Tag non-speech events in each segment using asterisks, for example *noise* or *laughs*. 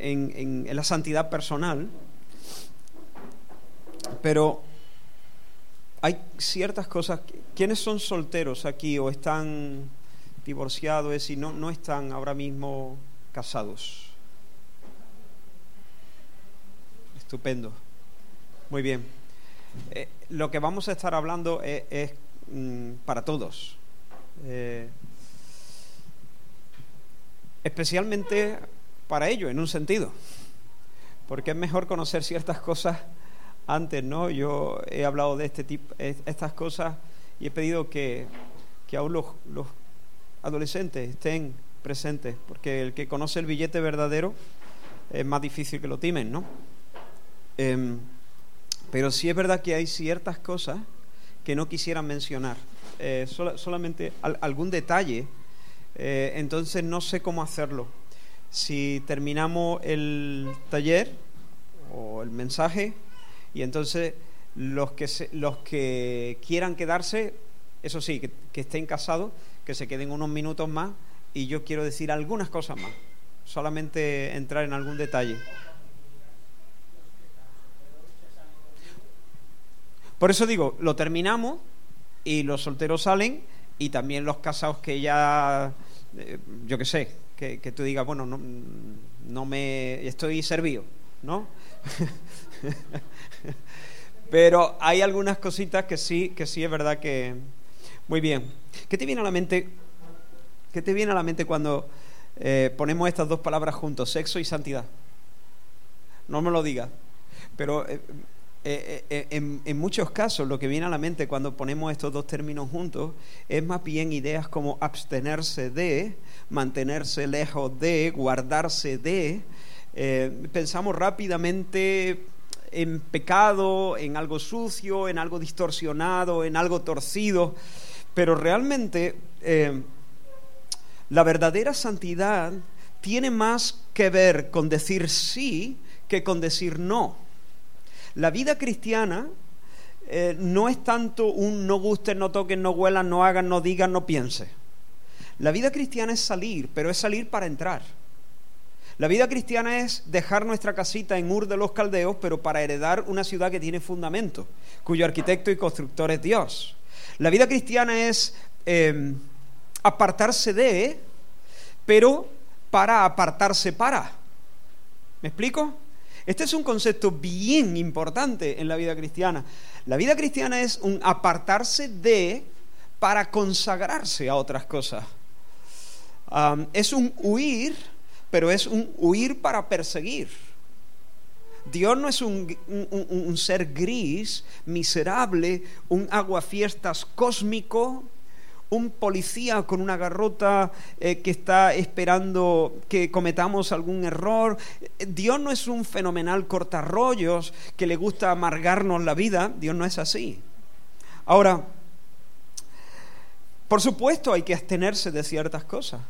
en, la santidad personal, pero hay ciertas cosas. ¿Quiénes son solteros aquí o están divorciados? Es decir, no, no están ahora mismo casados. Estupendo. Muy bien. Eh, lo que vamos a estar hablando es, mm, para todos. Eh, especialmente para ello, en un sentido. Porque es mejor conocer ciertas cosas antes, ¿no? Yo he hablado de este tipo, estas cosas y he pedido que, que aún los, los adolescentes estén presentes, porque el que conoce el billete verdadero es más difícil que lo timen, ¿no? Em, pero sí es verdad que hay ciertas cosas que no quisiera mencionar. Eh, solamente algún detalle. Eh, entonces no sé cómo hacerlo. Si terminamos el taller o el mensaje y entonces los que, los que quieran quedarse, eso sí, que, que estén casados, que se queden unos minutos más y yo quiero decir algunas cosas más. Solamente entrar en algún detalle. Por eso digo, lo terminamos y los solteros salen y también los casados que ya, eh, yo qué sé, que, tú digas, bueno, no, no me estoy servido, ¿no? *laughs* Pero hay algunas cositas que sí, que sí es verdad que... Muy bien. ¿Qué te viene a la mente? ¿Qué te viene a la mente cuando eh, ponemos estas dos palabras juntos, sexo y santidad? No me lo digas. Pero eh, eh, eh, eh, en, muchos casos lo que viene a la mente cuando ponemos estos dos términos juntos es más bien ideas como abstenerse de, mantenerse lejos de, guardarse de. pensamos rápidamente en pecado, en algo sucio, en algo distorsionado, en algo torcido, pero realmente la verdadera santidad tiene más que ver con decir sí que con decir no. La vida cristiana eh, no es tanto un no gusten, no toquen, no huelan, no hagan, no digan, no piense. La vida cristiana es salir, pero es salir para entrar. La vida cristiana es dejar nuestra casita en Ur de los Caldeos, pero para heredar una ciudad que tiene fundamento, cuyo arquitecto y constructor es Dios. La vida cristiana es em, apartarse de, pero para apartarse para. ¿Me explico? Este es un concepto bien importante en la vida cristiana. La vida cristiana es un apartarse de para consagrarse a otras cosas. es un huir, pero es un huir para perseguir. Dios no es un, un ser gris, miserable, un aguafiestas cósmico un policía con una garrota eh, que está esperando que cometamos algún error. Dios no es un fenomenal cortarrollos que le gusta amargarnos la vida. Dios no es así. Ahora, por supuesto hay que abstenerse de ciertas cosas.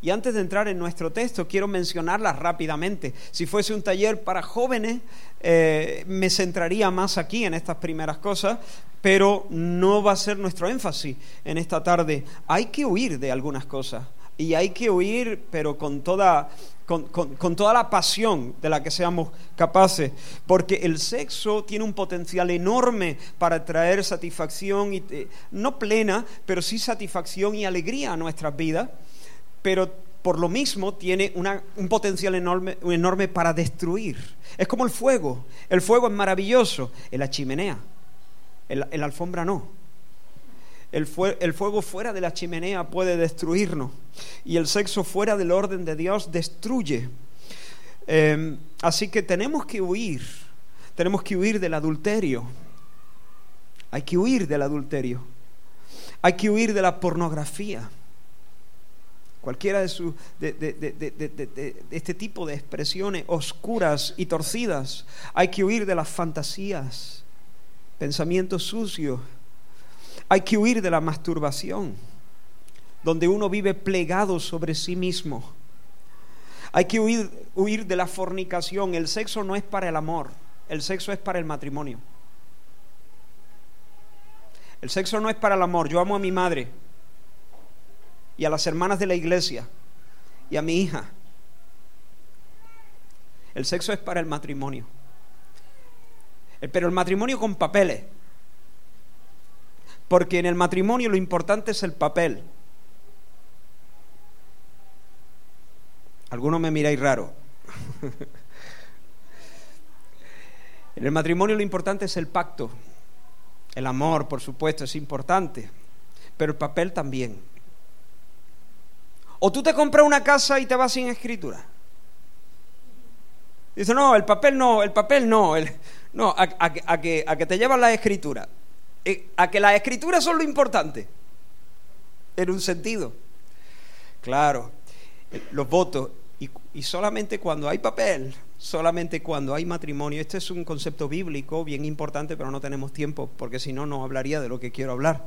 Y antes de entrar en nuestro texto, quiero mencionarlas rápidamente. Si fuese un taller para jóvenes, eh, me centraría más aquí en estas primeras cosas, pero no va a ser nuestro énfasis en esta tarde. Hay que huir de algunas cosas y hay que huir, pero con toda, con, toda la pasión de la que seamos capaces, porque el sexo tiene un potencial enorme para traer satisfacción, y, eh, no plena, pero sí satisfacción y alegría a nuestras vidas pero por lo mismo tiene un potencial enorme, enorme para destruir. Es como el fuego. El fuego es maravilloso en la chimenea, en la, alfombra no. El, fuego fuera de la chimenea puede destruirnos y el sexo fuera del orden de Dios destruye. Em, así que tenemos que huir, tenemos que huir del adulterio. Hay que huir del adulterio. Hay que huir de la pornografía cualquiera de, su, de, este tipo de expresiones oscuras y torcidas. Hay que huir de las fantasías, pensamientos sucios. Hay que huir de la masturbación, donde uno vive plegado sobre sí mismo. Hay que huir, huir de la fornicación. El sexo no es para el amor, el sexo es para el matrimonio. El sexo no es para el amor. Yo amo a mi madre, y a las hermanas de la iglesia y a mi hija. El sexo es para el matrimonio. Eh, pero el matrimonio con papeles. Porque en el matrimonio lo importante es el papel. Algunos me miráis raro. *laughs* en el matrimonio lo importante es el pacto. El amor, por supuesto, es importante. Pero el papel también. O tú te compras una casa y te vas sin escritura. Dice, no, el papel no, el papel no, no, a, que, a que te llevan la escritura. Eh, a que las escrituras son lo importante. En un sentido. Claro, los votos. Y, y solamente cuando hay papel, solamente cuando hay matrimonio. Este es un concepto bíblico bien importante, pero no tenemos tiempo, porque si no, no hablaría de lo que quiero hablar.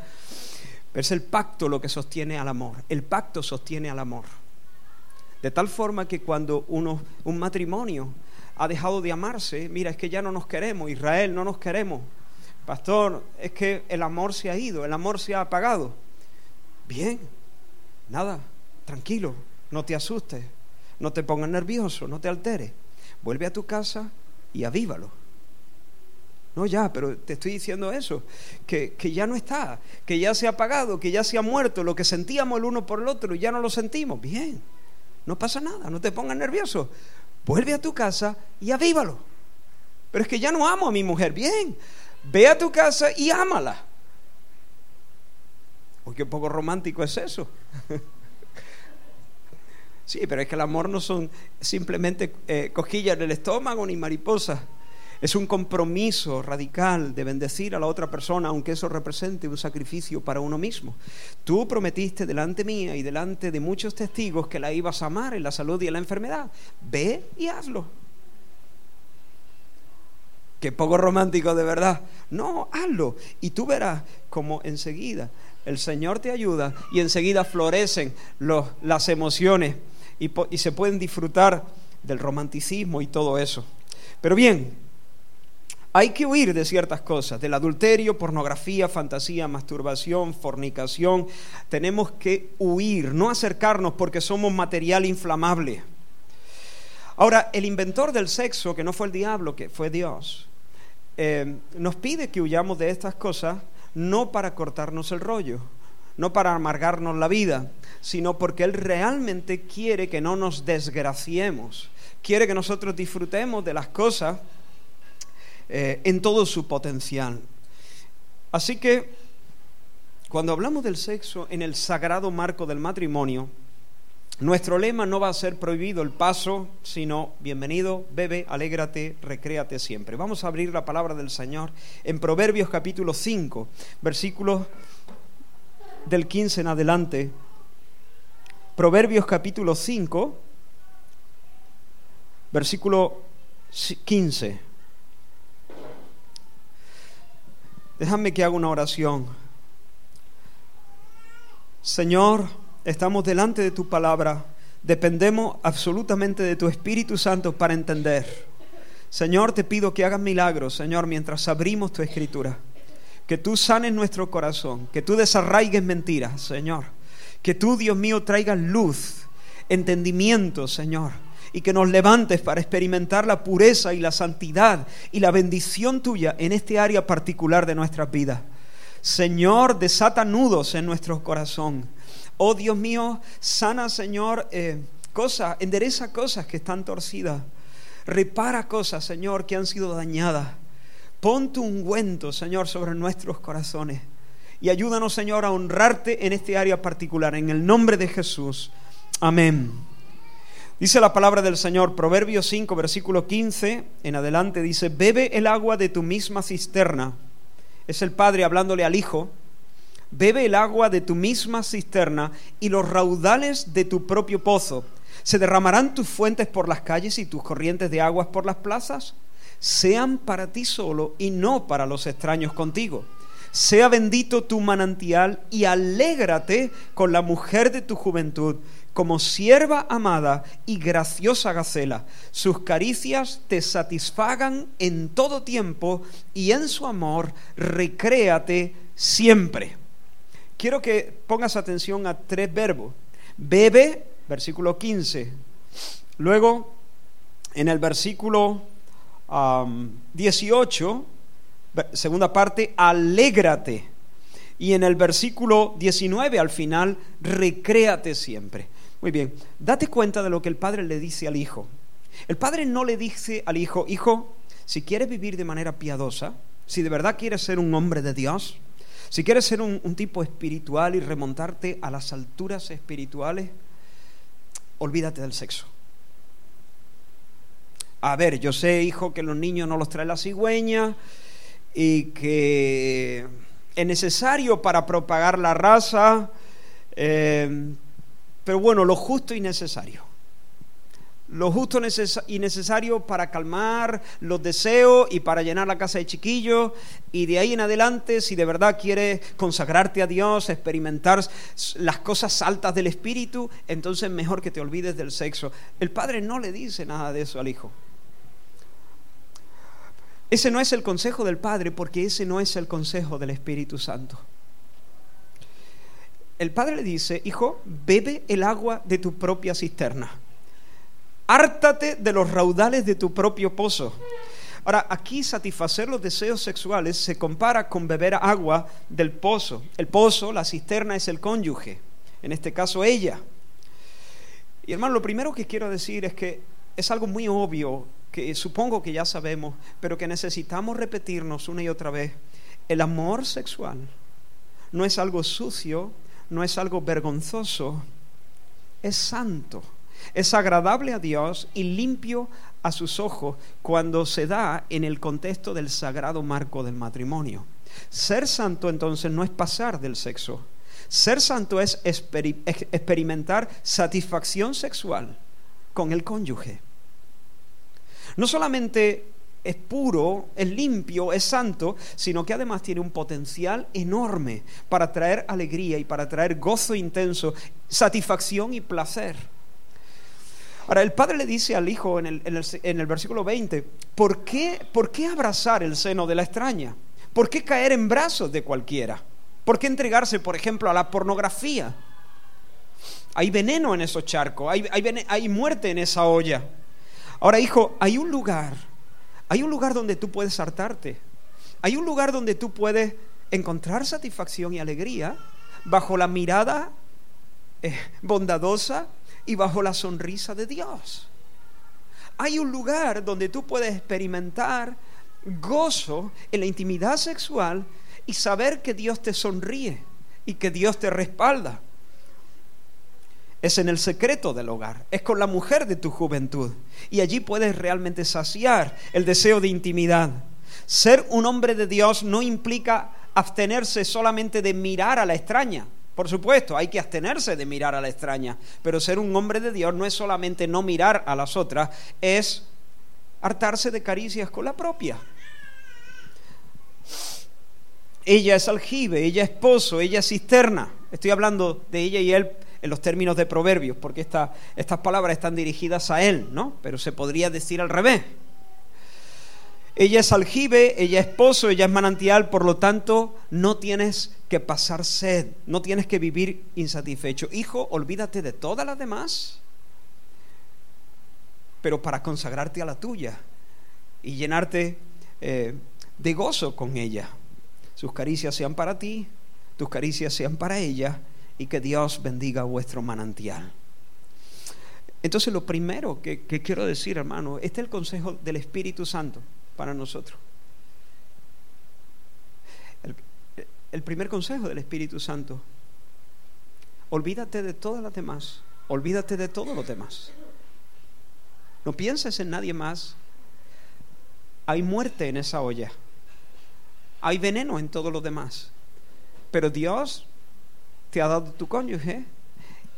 Pero es el pacto lo que sostiene al amor. El pacto sostiene al amor. De tal forma que cuando uno, un matrimonio ha dejado de amarse, mira, es que ya no nos queremos, Israel, no nos queremos. Pastor, es que el amor se ha ido, el amor se ha apagado. Bien, nada, tranquilo, no te asustes, no te pongas nervioso, no te alteres. Vuelve a tu casa y avívalo. No, ya, pero te estoy diciendo eso, que, que, ya no está, que ya se ha apagado, que ya se ha muerto, lo que sentíamos el uno por el otro, ya no lo sentimos. Bien, no pasa nada, no te pongas nervioso. Vuelve a tu casa y avívalo. Pero es que ya no amo a mi mujer. Bien, ve a tu casa y ámala. Uy, qué poco romántico es eso. *laughs* sí, pero es que el amor no son simplemente eh, cosquillas en el estómago ni mariposas. Es un compromiso radical de bendecir a la otra persona, aunque eso represente un sacrificio para uno mismo. Tú prometiste delante mía y delante de muchos testigos que la ibas a amar en la salud y en la enfermedad. Ve y hazlo. Qué poco romántico de verdad. No, hazlo. Y tú verás como enseguida el Señor te ayuda y enseguida florecen las emociones y, y se pueden disfrutar del romanticismo y todo eso. Pero bien, hay que huir de ciertas cosas, del adulterio, pornografía, fantasía, masturbación, fornicación. Tenemos que huir, no acercarnos porque somos material inflamable. Ahora, el inventor del sexo, que no fue el diablo, que fue Dios, eh, nos pide que huyamos de estas cosas no para cortarnos el rollo, no para amargarnos la vida, sino porque Él realmente quiere que no nos desgraciemos, quiere que nosotros disfrutemos de las cosas eh, en todo su potencial. Así que cuando hablamos del sexo en el sagrado marco del matrimonio, nuestro lema no va a ser prohibido el paso, sino bienvenido, bebe, alégrate, recréate siempre. Vamos a abrir la palabra del Señor en Proverbios capítulo 5, versículos del 15 en adelante. Proverbios capítulo 5, versículo 15. Déjame que haga una oración. Señor, estamos delante de tu palabra. Dependemos absolutamente de tu Espíritu Santo para entender. Señor, te pido que hagas milagros, Señor, mientras abrimos tu escritura. Que tú sanes nuestro corazón, que tú desarraigues mentiras, Señor. Que tú, Dios mío, traigas luz, entendimiento, Señor y que nos levantes para experimentar la pureza y la santidad y la bendición tuya en este área particular de nuestras vidas. Señor, desata nudos en nuestro corazón. Oh Dios mío, sana, Señor, eh, cosas, endereza cosas que están torcidas. Repara cosas, Señor, que han sido dañadas. Pon tu ungüento, Señor, sobre nuestros corazones. Y ayúdanos, Señor, a honrarte en este área particular. En el nombre de Jesús. Amén. Dice la palabra del Señor, Proverbios 5, versículo 15 en adelante, dice, bebe el agua de tu misma cisterna. Es el Padre hablándole al Hijo. Bebe el agua de tu misma cisterna y los raudales de tu propio pozo. ¿Se derramarán tus fuentes por las calles y tus corrientes de aguas por las plazas? Sean para ti solo y no para los extraños contigo. Sea bendito tu manantial y alégrate con la mujer de tu juventud como sierva amada y graciosa gacela. Sus caricias te satisfagan en todo tiempo y en su amor recréate siempre. Quiero que pongas atención a tres verbos. Bebe, versículo 15. Luego, en el versículo 18, segunda parte, alégrate. Y en el versículo 19 al final, recréate siempre. Muy bien, date cuenta de lo que el padre le dice al hijo. El padre no le dice al hijo, hijo, si quieres vivir de manera piadosa, si de verdad quieres ser un hombre de Dios, si quieres ser un, tipo espiritual y remontarte a las alturas espirituales, olvídate del sexo. A ver, yo sé, hijo, que los niños no los trae la cigüeña y que es necesario para propagar la raza, eh, pero bueno, lo justo y necesario. Lo justo y necesario para calmar los deseos y para llenar la casa de chiquillos. Y de ahí en adelante, si de verdad quieres consagrarte a Dios, experimentar las cosas altas del Espíritu, entonces mejor que te olvides del sexo. El padre no le dice nada de eso al hijo. Ese no es el consejo del Padre porque ese no es el consejo del Espíritu Santo. El Padre le dice, hijo, bebe el agua de tu propia cisterna. Hártate de los raudales de tu propio pozo. Ahora, aquí satisfacer los deseos sexuales se compara con beber agua del pozo. El pozo, la cisterna, es el cónyuge, en este caso ella. Y hermano, lo primero que quiero decir es que es algo muy obvio que supongo que ya sabemos, pero que necesitamos repetirnos una y otra vez. El amor sexual no es algo sucio, no es algo vergonzoso, es santo, es agradable a Dios y limpio a sus ojos cuando se da en el contexto del sagrado marco del matrimonio. Ser santo entonces no es pasar del sexo. Ser santo es experimentar satisfacción sexual con el cónyuge. No solamente es puro, es limpio, es santo, sino que además tiene un potencial enorme para traer alegría y para traer gozo intenso, satisfacción y placer. Ahora, el padre le dice al hijo en el, versículo 20, ¿por qué, ¿por qué abrazar el seno de la extraña? ¿Por qué caer en brazos de cualquiera? ¿Por qué entregarse, por ejemplo, a la pornografía? Hay veneno en esos charcos, hay, hay muerte en esa olla. Ahora, hijo, hay un lugar, hay un lugar donde tú puedes hartarte. Hay un lugar donde tú puedes encontrar satisfacción y alegría bajo la mirada eh, bondadosa y bajo la sonrisa de Dios. Hay un lugar donde tú puedes experimentar gozo en la intimidad sexual y saber que Dios te sonríe y que Dios te respalda es en el secreto del hogar, es con la mujer de tu juventud. Y allí puedes realmente saciar el deseo de intimidad. Ser un hombre de Dios no implica abstenerse solamente de mirar a la extraña. Por supuesto, hay que abstenerse de mirar a la extraña, pero ser un hombre de Dios no es solamente no mirar a las otras, es hartarse de caricias con la propia. Ella es aljibe, ella es esposo, ella es cisterna. Estoy hablando de ella y él en los términos de proverbios, porque estas palabras están dirigidas a él, ¿no? Pero se podría decir al revés. Ella es aljibe, ella es pozo, ella es manantial, por lo tanto no tienes que pasar sed, no tienes que vivir insatisfecho. Hijo, olvídate de todas las demás, pero para consagrarte a la tuya y llenarte eh, de gozo con ella. Sus caricias sean para ti, tus caricias sean para ella y que Dios bendiga vuestro manantial. Entonces lo primero que, quiero decir, hermano, este es el consejo del Espíritu Santo para nosotros. El, el primer consejo del Espíritu Santo, olvídate de todas las demás, olvídate de todos los demás. No pienses en nadie más. Hay muerte en esa olla. Hay veneno en todos los demás. Pero Dios te ha dado tu cónyuge.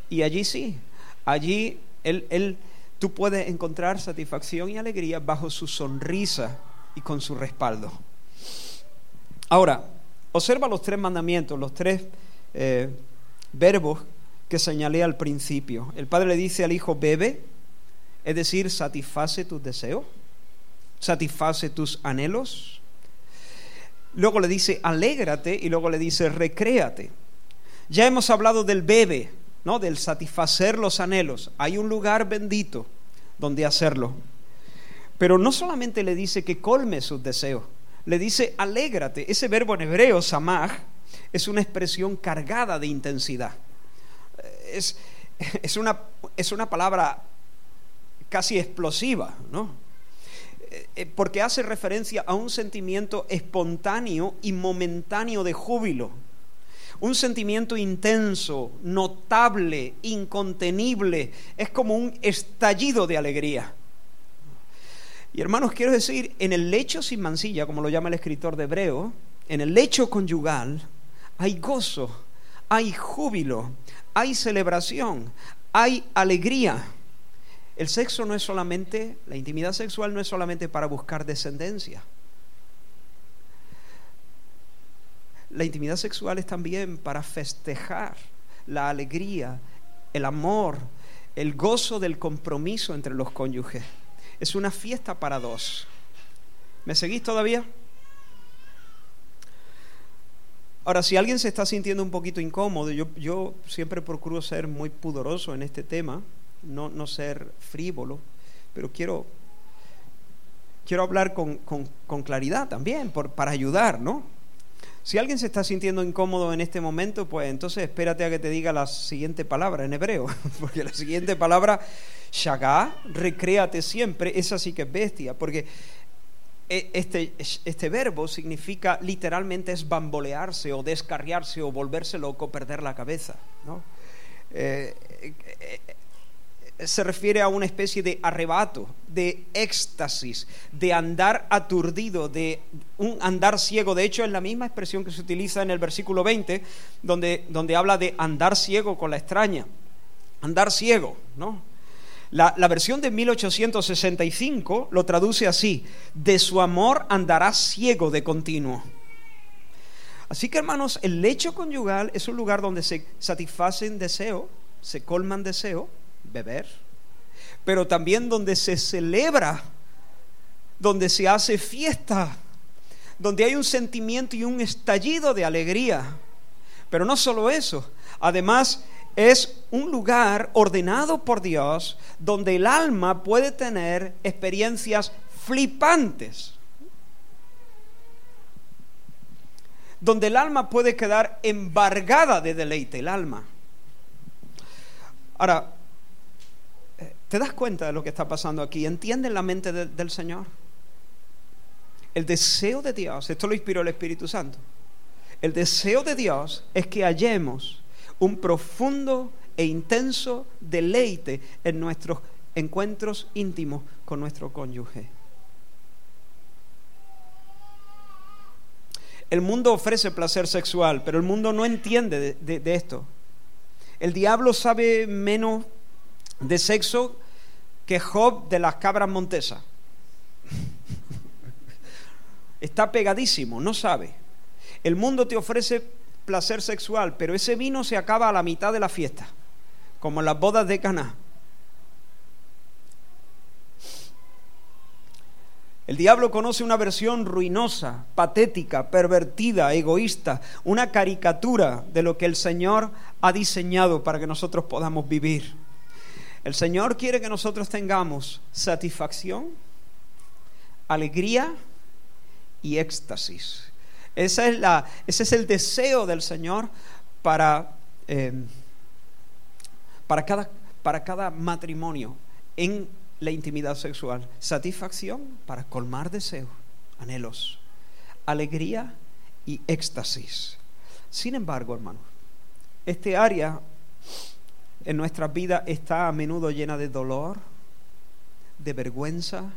Y allí sí, allí él, él, tú puedes encontrar satisfacción y alegría bajo su sonrisa y con su respaldo. Ahora, observa los tres mandamientos, los tres eh, verbos que señalé al principio. El padre le dice al hijo, bebe, es decir, satisface tus deseos, satisface tus anhelos. Luego le dice, alégrate y luego le dice, recréate. Ya hemos hablado del bebe, ¿no? Del satisfacer los anhelos. Hay un lugar bendito donde hacerlo. Pero no solamente le dice que colme sus deseos, le dice alégrate. Ese verbo en hebreo, samaj, es una expresión cargada de intensidad. Es, *laughs* es, una, es una palabra casi explosiva, ¿no? Eh, eh, porque hace referencia a un sentimiento espontáneo y momentáneo de júbilo. Un sentimiento intenso, notable, incontenible. Es como un estallido de alegría. Y hermanos, quiero decir, en el lecho sin mancilla, como lo llama el escritor de Hebreo, en el lecho conyugal hay gozo, hay júbilo, hay celebración, hay alegría. El sexo no es solamente, la intimidad sexual no es solamente para buscar descendencia. La intimidad sexual es también para festejar la alegría, el amor, el gozo del compromiso entre los cónyuges. Es una fiesta para dos. ¿Me seguís todavía? Ahora, si alguien se está sintiendo un poquito incómodo, yo, siempre procuro ser muy pudoroso en este tema, no, no ser frívolo, pero quiero, quiero hablar con, con, claridad también, para ayudar, ¿no? Si alguien se está sintiendo incómodo en este momento, pues entonces espérate a que te diga la siguiente palabra en hebreo, *laughs* porque la siguiente palabra, shagá, recréate siempre, esa sí que es bestia, porque e, este, este, verbo significa literalmente es bambolearse o descarriarse o volverse loco, perder la cabeza. Eh, eh, eh, se refiere a una especie de arrebato, de éxtasis, de andar aturdido, de un andar ciego. De hecho, es la misma expresión que se utiliza en el versículo 20, donde, donde habla de andar ciego con la extraña. Andar ciego, ¿no? La, versión de 1865 lo traduce así, de su amor andará ciego de continuo. Así que hermanos, el lecho conyugal es un lugar donde se satisfacen deseo, se colman deseo, beber, pero también donde se celebra, donde se hace fiesta, donde hay un sentimiento y un estallido de alegría. Pero no solo eso, además es un lugar ordenado por Dios donde el alma puede tener experiencias flipantes. Donde el alma puede quedar embargada de deleite, el alma. Ahora, ¿te das cuenta de lo que está pasando aquí? ¿Entiendes la mente del Señor? El deseo de Dios, esto lo inspiró el Espíritu Santo. El deseo de Dios es que hallemos un profundo e intenso deleite en nuestros encuentros íntimos con nuestro cónyuge. El mundo ofrece placer sexual, pero el mundo no entiende de, esto. El diablo sabe menos de sexo que Job de las cabras montesas. Está pegadísimo, no sabe. El mundo te ofrece placer sexual, pero ese vino se acaba a la mitad de la fiesta, como en las bodas de Caná. El diablo conoce una versión ruinosa, patética, pervertida, egoísta, una caricatura de lo que el Señor ha diseñado para que nosotros podamos vivir. El Señor quiere que nosotros tengamos satisfacción, alegría y éxtasis. Esa es la, ese es el deseo del Señor para, em, para, cada, para cada matrimonio en la intimidad sexual. Satisfacción para colmar deseos, anhelos, alegría y éxtasis. Sin embargo, hermanos, este área en nuestra vida está a menudo llena de dolor, de vergüenza,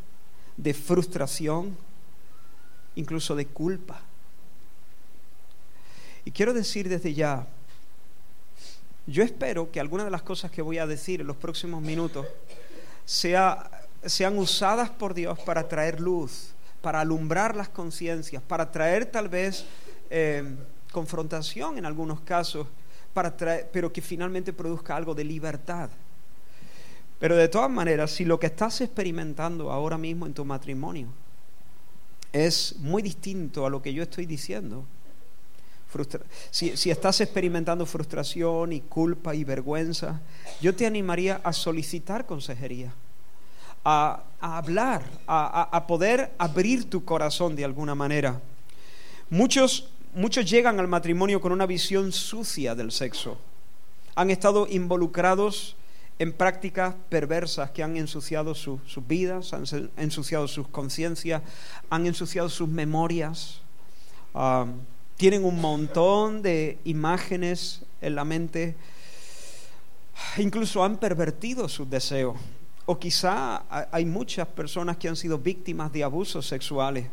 de frustración, incluso de culpa. Y quiero decir desde ya, yo espero que algunas de las cosas que voy a decir en los próximos minutos sean usadas por Dios para traer luz, para alumbrar las conciencias, para traer tal vez eh, confrontación en algunos casos, para traer, pero que finalmente produzca algo de libertad. Pero de todas maneras, si lo que estás experimentando ahora mismo en tu matrimonio es muy distinto a lo que yo estoy diciendo, si, estás experimentando frustración y culpa y vergüenza, yo te animaría a solicitar consejería, a, hablar, a, poder abrir tu corazón de alguna manera. Muchos, muchos llegan al matrimonio con una visión sucia del sexo. Han estado involucrados en prácticas perversas que han ensuciado sus vidas, han ensuciado sus conciencias, han ensuciado sus memorias. Ah, tienen un montón de imágenes en la mente, incluso han pervertido sus deseos. O quizá hay muchas personas que han sido víctimas de abusos sexuales,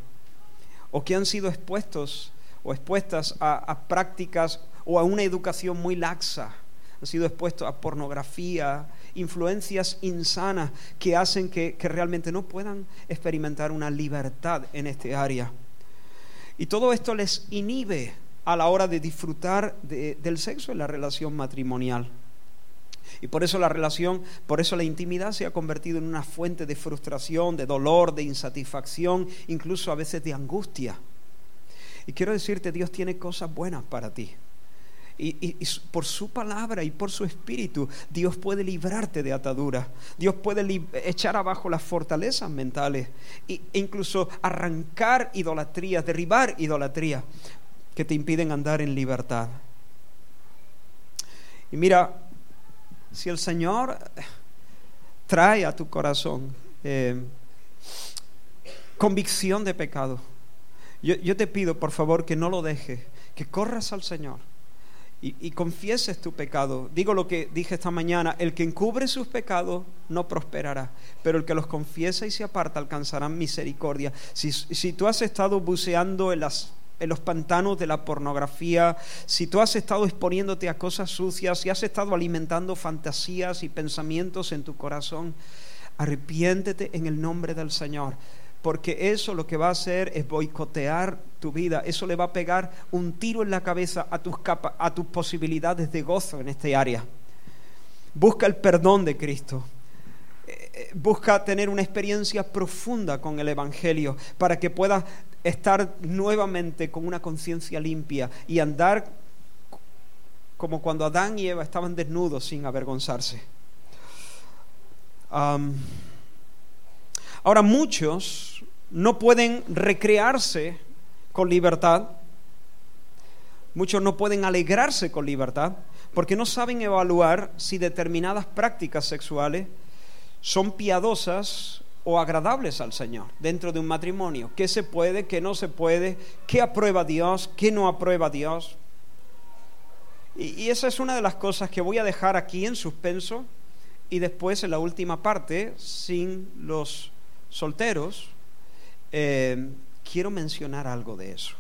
o que han sido expuestos o expuestas a prácticas o a una educación muy laxa han sido expuestos a pornografía, influencias insanas que hacen que, realmente no puedan experimentar una libertad en este área. Y todo esto les inhibe a la hora de disfrutar del sexo en la relación matrimonial. Y por eso la relación, por eso la intimidad se ha convertido en una fuente de frustración, de dolor, de insatisfacción, incluso a veces de angustia. Y quiero decirte, Dios tiene cosas buenas para ti. Y, por su palabra y por su espíritu, Dios puede librarte de ataduras. Dios puede echar abajo las fortalezas mentales e incluso arrancar idolatría, derribar idolatría que te impiden andar en libertad. Y mira, si el Señor trae a tu corazón eh, convicción de pecado, yo, te pido por favor que no lo dejes, que corras al Señor y, confieses tu pecado. Digo lo que dije esta mañana, el que encubre sus pecados no prosperará, pero el que los confiesa y se aparta alcanzará misericordia. Si, tú has estado buceando en los pantanos de la pornografía, si tú has estado exponiéndote a cosas sucias, si has estado alimentando fantasías y pensamientos en tu corazón, arrepiéntete en el nombre del Señor porque eso lo que va a hacer es boicotear tu vida, eso le va a pegar un tiro en la cabeza a tus, a tus posibilidades de gozo en este área. Busca el perdón de Cristo. Eh, eh, busca tener una experiencia profunda con el Evangelio para que puedas estar nuevamente con una conciencia limpia y andar como cuando Adán y Eva estaban desnudos sin avergonzarse. ahora muchos no pueden recrearse con libertad, muchos no pueden alegrarse con libertad, porque no saben evaluar si determinadas prácticas sexuales son piadosas o agradables al Señor dentro de un matrimonio. ¿Qué se puede, qué no se puede? ¿Qué aprueba Dios? ¿Qué no aprueba Dios? Y, esa es una de las cosas que voy a dejar aquí en suspenso y después en la última parte, sin los solteros, eh, quiero mencionar algo de eso.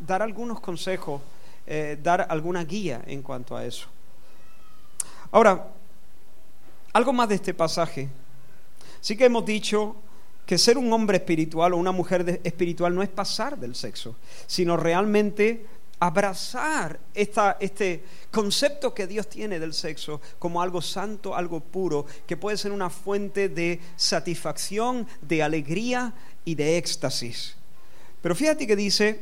Dar algunos consejos, eh, dar alguna guía en cuanto a eso. Ahora, algo más de este pasaje. Sí que hemos dicho que ser un hombre espiritual o una mujer espiritual no es pasar del sexo, sino realmente abrazar este concepto que Dios tiene del sexo como algo santo, algo puro, que puede ser una fuente de satisfacción, de alegría y de éxtasis. Pero fíjate que dice,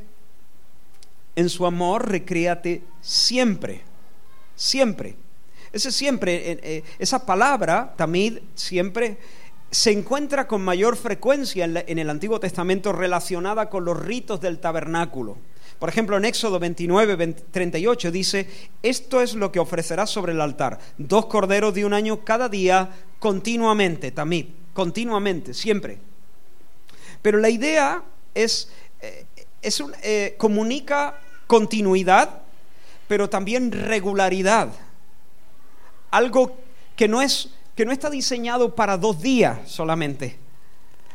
en su amor recréate siempre, siempre. Ese siempre, eh, eh, esa palabra, tamid, siempre, se encuentra con mayor frecuencia en, el Antiguo Testamento relacionada con los ritos del tabernáculo. Por ejemplo, en Éxodo 29, 38 dice, esto es lo que ofrecerás sobre el altar, dos corderos de un año cada día, continuamente, tamid, continuamente, siempre. Pero la idea es, eh, es eh, comunica continuidad, pero también regularidad. Algo que no, es, que no está diseñado para dos días solamente.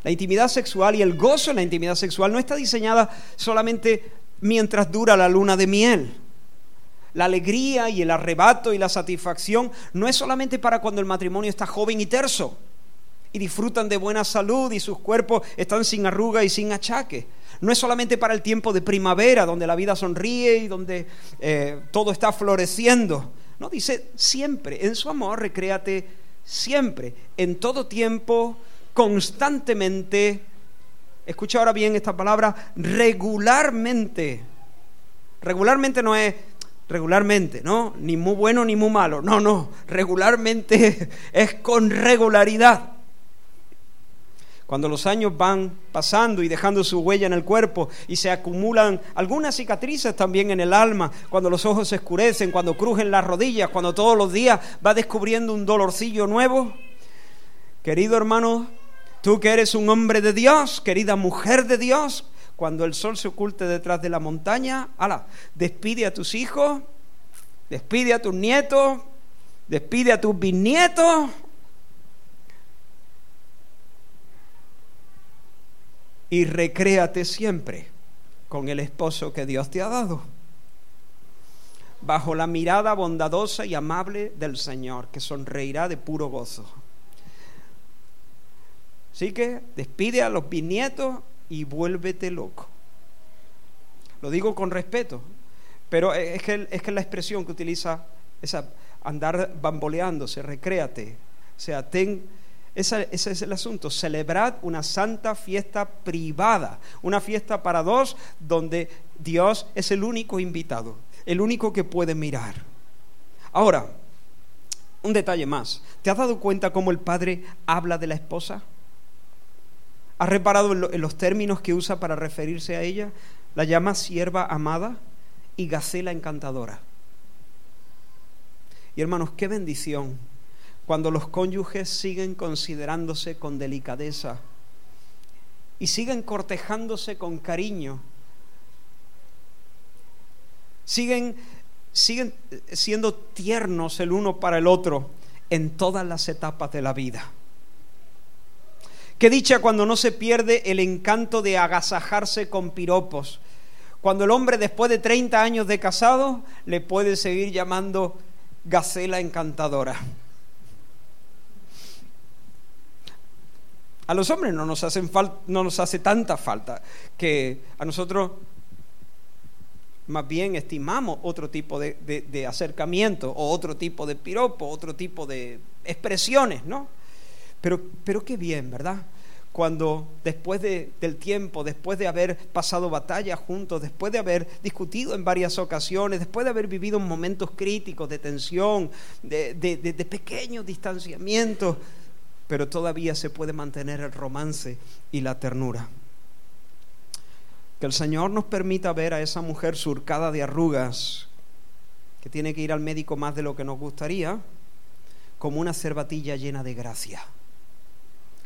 La intimidad sexual y el gozo en la intimidad sexual no está diseñada solamente mientras dura la luna de miel. La alegría y el arrebato y la satisfacción no es solamente para cuando el matrimonio está joven y terso disfrutan de buena salud y sus cuerpos están sin arruga y sin achaque. No es solamente para el tiempo de primavera, donde la vida sonríe y donde eh, todo está floreciendo. No, dice siempre, en su amor, recréate siempre, en todo tiempo, constantemente. Escucha ahora bien esta palabra, regularmente. Regularmente no es regularmente, ¿no? Ni muy bueno ni muy malo. No, no, regularmente *laughs* es con regularidad. Cuando los años van pasando y dejando su huella en el cuerpo y se acumulan algunas cicatrices también en el alma, cuando los ojos se oscurecen, cuando crujen las rodillas, cuando todos los días va descubriendo un dolorcillo nuevo. Querido hermano, tú que eres un hombre de Dios, querida mujer de Dios, cuando el sol se oculte detrás de la montaña, ala, despide a tus hijos, despide a tus nietos, despide a tus bisnietos y recréate siempre con el esposo que Dios te ha dado, bajo la mirada bondadosa y amable del Señor, que sonreirá de puro gozo. Así que despide a los bisnietos y vuélvete loco. Lo digo con respeto, pero es que, es que la expresión que utiliza esa andar bamboleándose, recréate, o sea, ten ese, es el asunto. Celebrad una santa fiesta privada, una fiesta para dos donde Dios es el único invitado, el único que puede mirar. Ahora, un detalle más. ¿Te has dado cuenta cómo el padre habla de la esposa? ¿Has reparado en los términos que usa para referirse a ella? La llama sierva amada y gacela encantadora. Y hermanos, qué bendición cuando los cónyuges siguen considerándose con delicadeza y siguen cortejándose con cariño, siguen, siguen siendo tiernos el uno para el otro en todas las etapas de la vida. Qué dicha cuando no se pierde el encanto de agasajarse con piropos. Cuando el hombre después de 30 años de casado le puede seguir llamando gacela encantadora. A los hombres no nos, hacen no nos hace tanta falta que a nosotros más bien estimamos otro tipo de, acercamiento o otro tipo de piropo, otro tipo de expresiones, ¿no? Pero, pero qué bien, ¿verdad? Cuando después del tiempo, después de haber pasado batalla juntos, después de haber discutido en varias ocasiones, después de haber vivido momentos críticos de tensión, de, de pequeños distanciamientos, pero todavía se puede mantener el romance y la ternura. Que el Señor nos permita ver a esa mujer surcada de arrugas, que tiene que ir al médico más de lo que nos gustaría, como una cervatilla llena de gracia,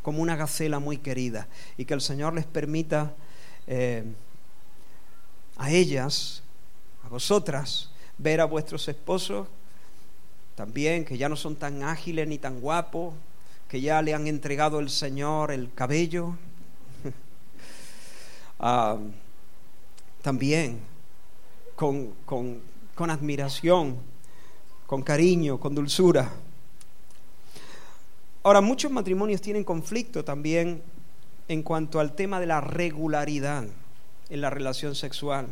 como una gacela muy querida, y que el Señor les permita eh, a ellas, a vosotras, ver a vuestros esposos también, que ya no son tan ágiles ni tan guapos, que ya le han entregado el Señor el cabello. *laughs* Ah, también con, con admiración, con cariño, con dulzura. Ahora, muchos matrimonios tienen conflicto también en cuanto al tema de la regularidad en la relación sexual.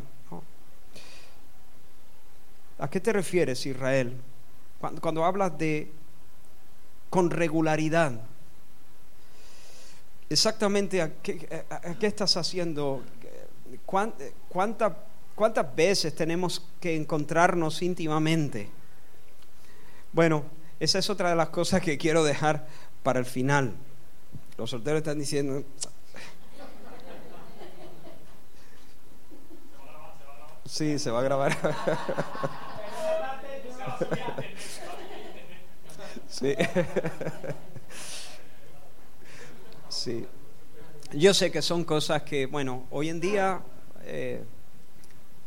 ¿A qué te refieres, Israel? Cuando hablas de con regularidad. Exactamente a qué, estás haciendo, ¿Cuántas, cuántas veces tenemos que encontrarnos íntimamente. Bueno, esa es otra de las cosas que quiero dejar para el final. Los solteros están diciendo... *laughs* Sí, se va a grabar. *laughs* Sí. sí. Yo sé que son cosas que, bueno, hoy en día eh,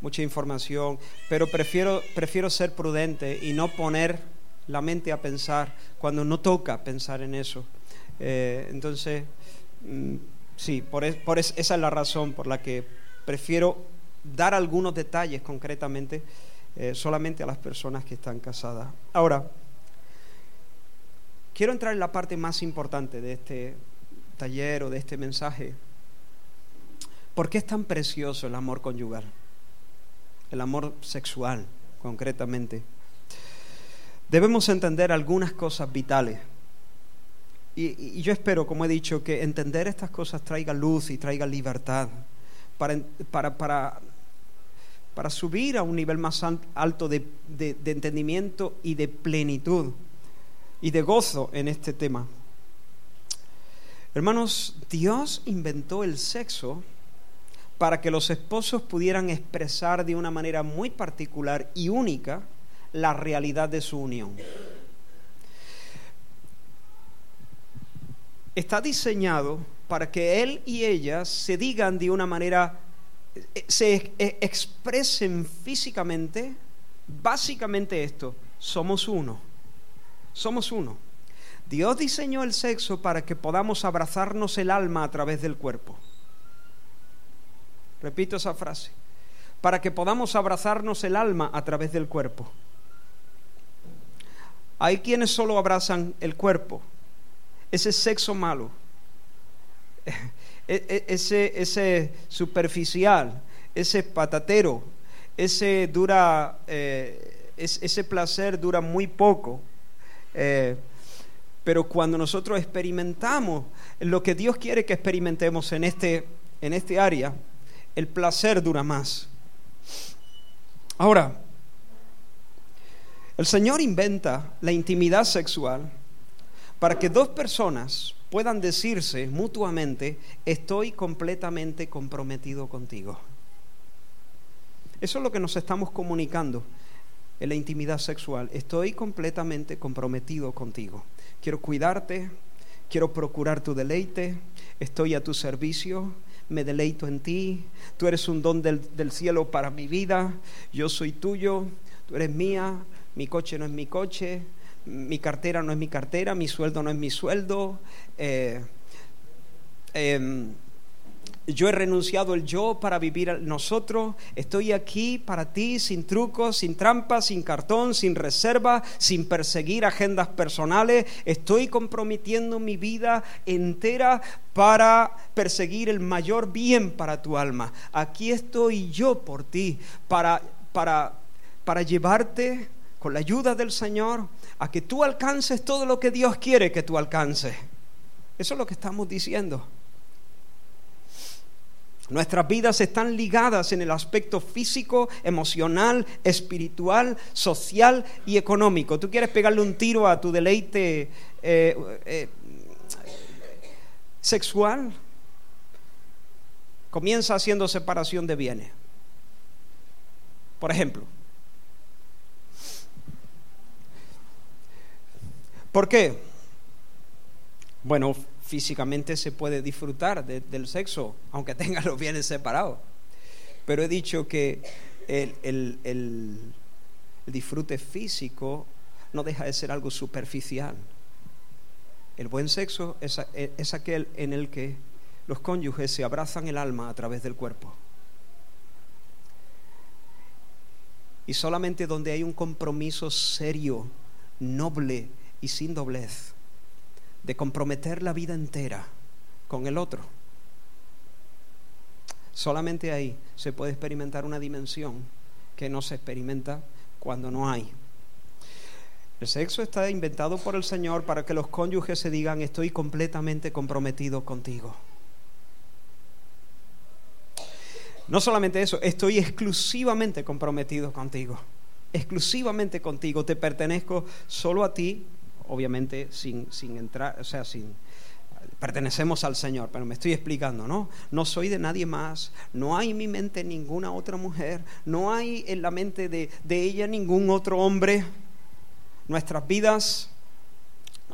mucha información, pero prefiero, prefiero ser prudente y no poner la mente a pensar cuando no toca pensar en eso. Eh, entonces, mm, sí, por, por esa es la razón por la que prefiero dar algunos detalles concretamente eh, solamente a las personas que están casadas. Ahora, Quiero entrar en la parte más importante de este taller o de este mensaje. ¿Por qué es tan precioso el amor conyugal? El amor sexual, concretamente. Debemos entender algunas cosas vitales. Y, yo espero, como he dicho, que entender estas cosas traiga luz y traiga libertad para, para, para, subir a un nivel más alto de entendimiento y de plenitud y de gozo en este tema. Hermanos, Dios inventó el sexo para que los esposos pudieran expresar de una manera muy particular y única la realidad de su unión. Está diseñado para que él y ella se digan de una manera, se expresen físicamente, básicamente esto, somos uno, somos uno. Dios diseñó el sexo para que podamos abrazarnos el alma a través del cuerpo. Repito esa frase. Para que podamos abrazarnos el alma a través del cuerpo. Hay quienes solo abrazan el cuerpo. Ese sexo malo. E, e, ese, ese superficial. Ese patatero. Ese dura. Eh, ese placer dura muy poco. Eh, pero cuando nosotros experimentamos lo que Dios quiere que experimentemos en este, en este área, el placer dura más. Ahora, el Señor inventa la intimidad sexual para que dos personas puedan decirse mutuamente, estoy completamente comprometido contigo. Eso es lo que nos estamos comunicando en la intimidad sexual. Estoy completamente comprometido contigo quiero cuidarte, quiero procurar tu deleite, estoy a tu servicio, me deleito en ti, tú eres un don del, cielo para mi vida, yo soy tuyo, tú eres mía, mi coche no es mi coche, mi cartera no es mi cartera, mi sueldo no es mi sueldo. Eh, em, yo he renunciado el yo para vivir nosotros. Estoy aquí para ti sin trucos, sin trampas, sin cartón, sin reserva, sin perseguir agendas personales. Estoy comprometiendo mi vida entera para perseguir el mayor bien para tu alma. Aquí estoy yo por ti para, para, para llevarte con la ayuda del Señor a que tú alcances todo lo que Dios quiere que tú alcances. Eso es lo que estamos diciendo. Nuestras vidas están ligadas en el aspecto físico, emocional, espiritual, social y económico. ¿Tú quieres pegarle un tiro a tu deleite eh, eh, sexual? Comienza haciendo separación de bienes. Por ejemplo. ¿Por qué? Bueno, físicamente se puede disfrutar del sexo, aunque *laughs* tenga los bienes separados. Pero he dicho que el, disfrute físico no deja de ser algo superficial. El buen sexo es, aquel en el que los cónyuges se abrazan el alma a través del cuerpo. Y solamente donde hay un compromiso serio, noble y sin doblez, de comprometer la vida entera con el otro. Solamente ahí se puede experimentar una dimensión que no se experimenta cuando no hay. El sexo está inventado por el Señor para que los cónyuges se digan estoy completamente comprometido contigo. No solamente eso, estoy exclusivamente comprometido contigo. Exclusivamente contigo. Te pertenezco solo a ti obviamente sin, sin entrar, o sea, sin, pertenecemos al Señor, pero me estoy explicando, ¿no? No soy de nadie más, no hay en mi mente ninguna otra mujer, no hay en la mente de, de ella ningún otro hombre. Nuestras vidas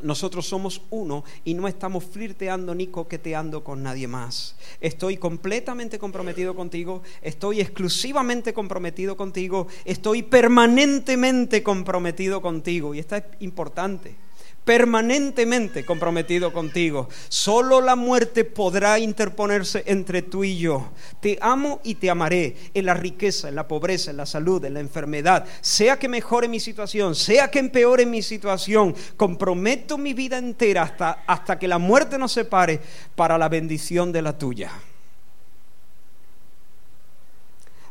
nosotros somos uno y no estamos flirteando ni coqueteando con nadie más. Estoy completamente comprometido contigo, estoy exclusivamente comprometido contigo, estoy permanentemente comprometido contigo. Y esto es importante permanentemente comprometido contigo. Solo la muerte podrá interponerse entre tú y yo. Te amo y te amaré en la riqueza, en la pobreza, en la salud, en la enfermedad. Sea que mejore mi situación, sea que empeore mi situación, comprometo mi vida entera hasta, hasta que la muerte nos separe para la bendición de la tuya.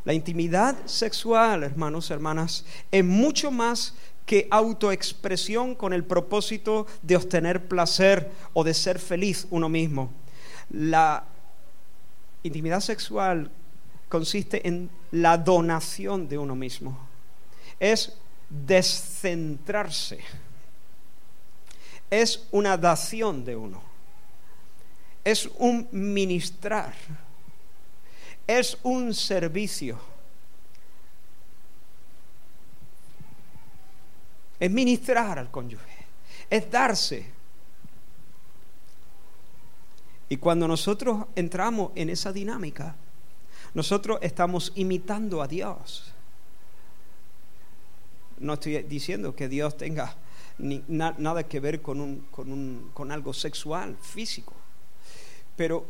La intimidad sexual, hermanos, hermanas, es mucho más que autoexpresión con el propósito de obtener placer o de ser feliz uno mismo. La intimidad sexual consiste en la donación de uno mismo. Es descentrarse. Es una dación de uno. es un ministrar, es un servicio. Es ministrar al cónyuge, es darse. Y cuando nosotros entramos en esa dinámica, nosotros estamos imitando a Dios. No estoy diciendo que Dios tenga nada que ver con, un, con, un, con algo sexual, físico. Pero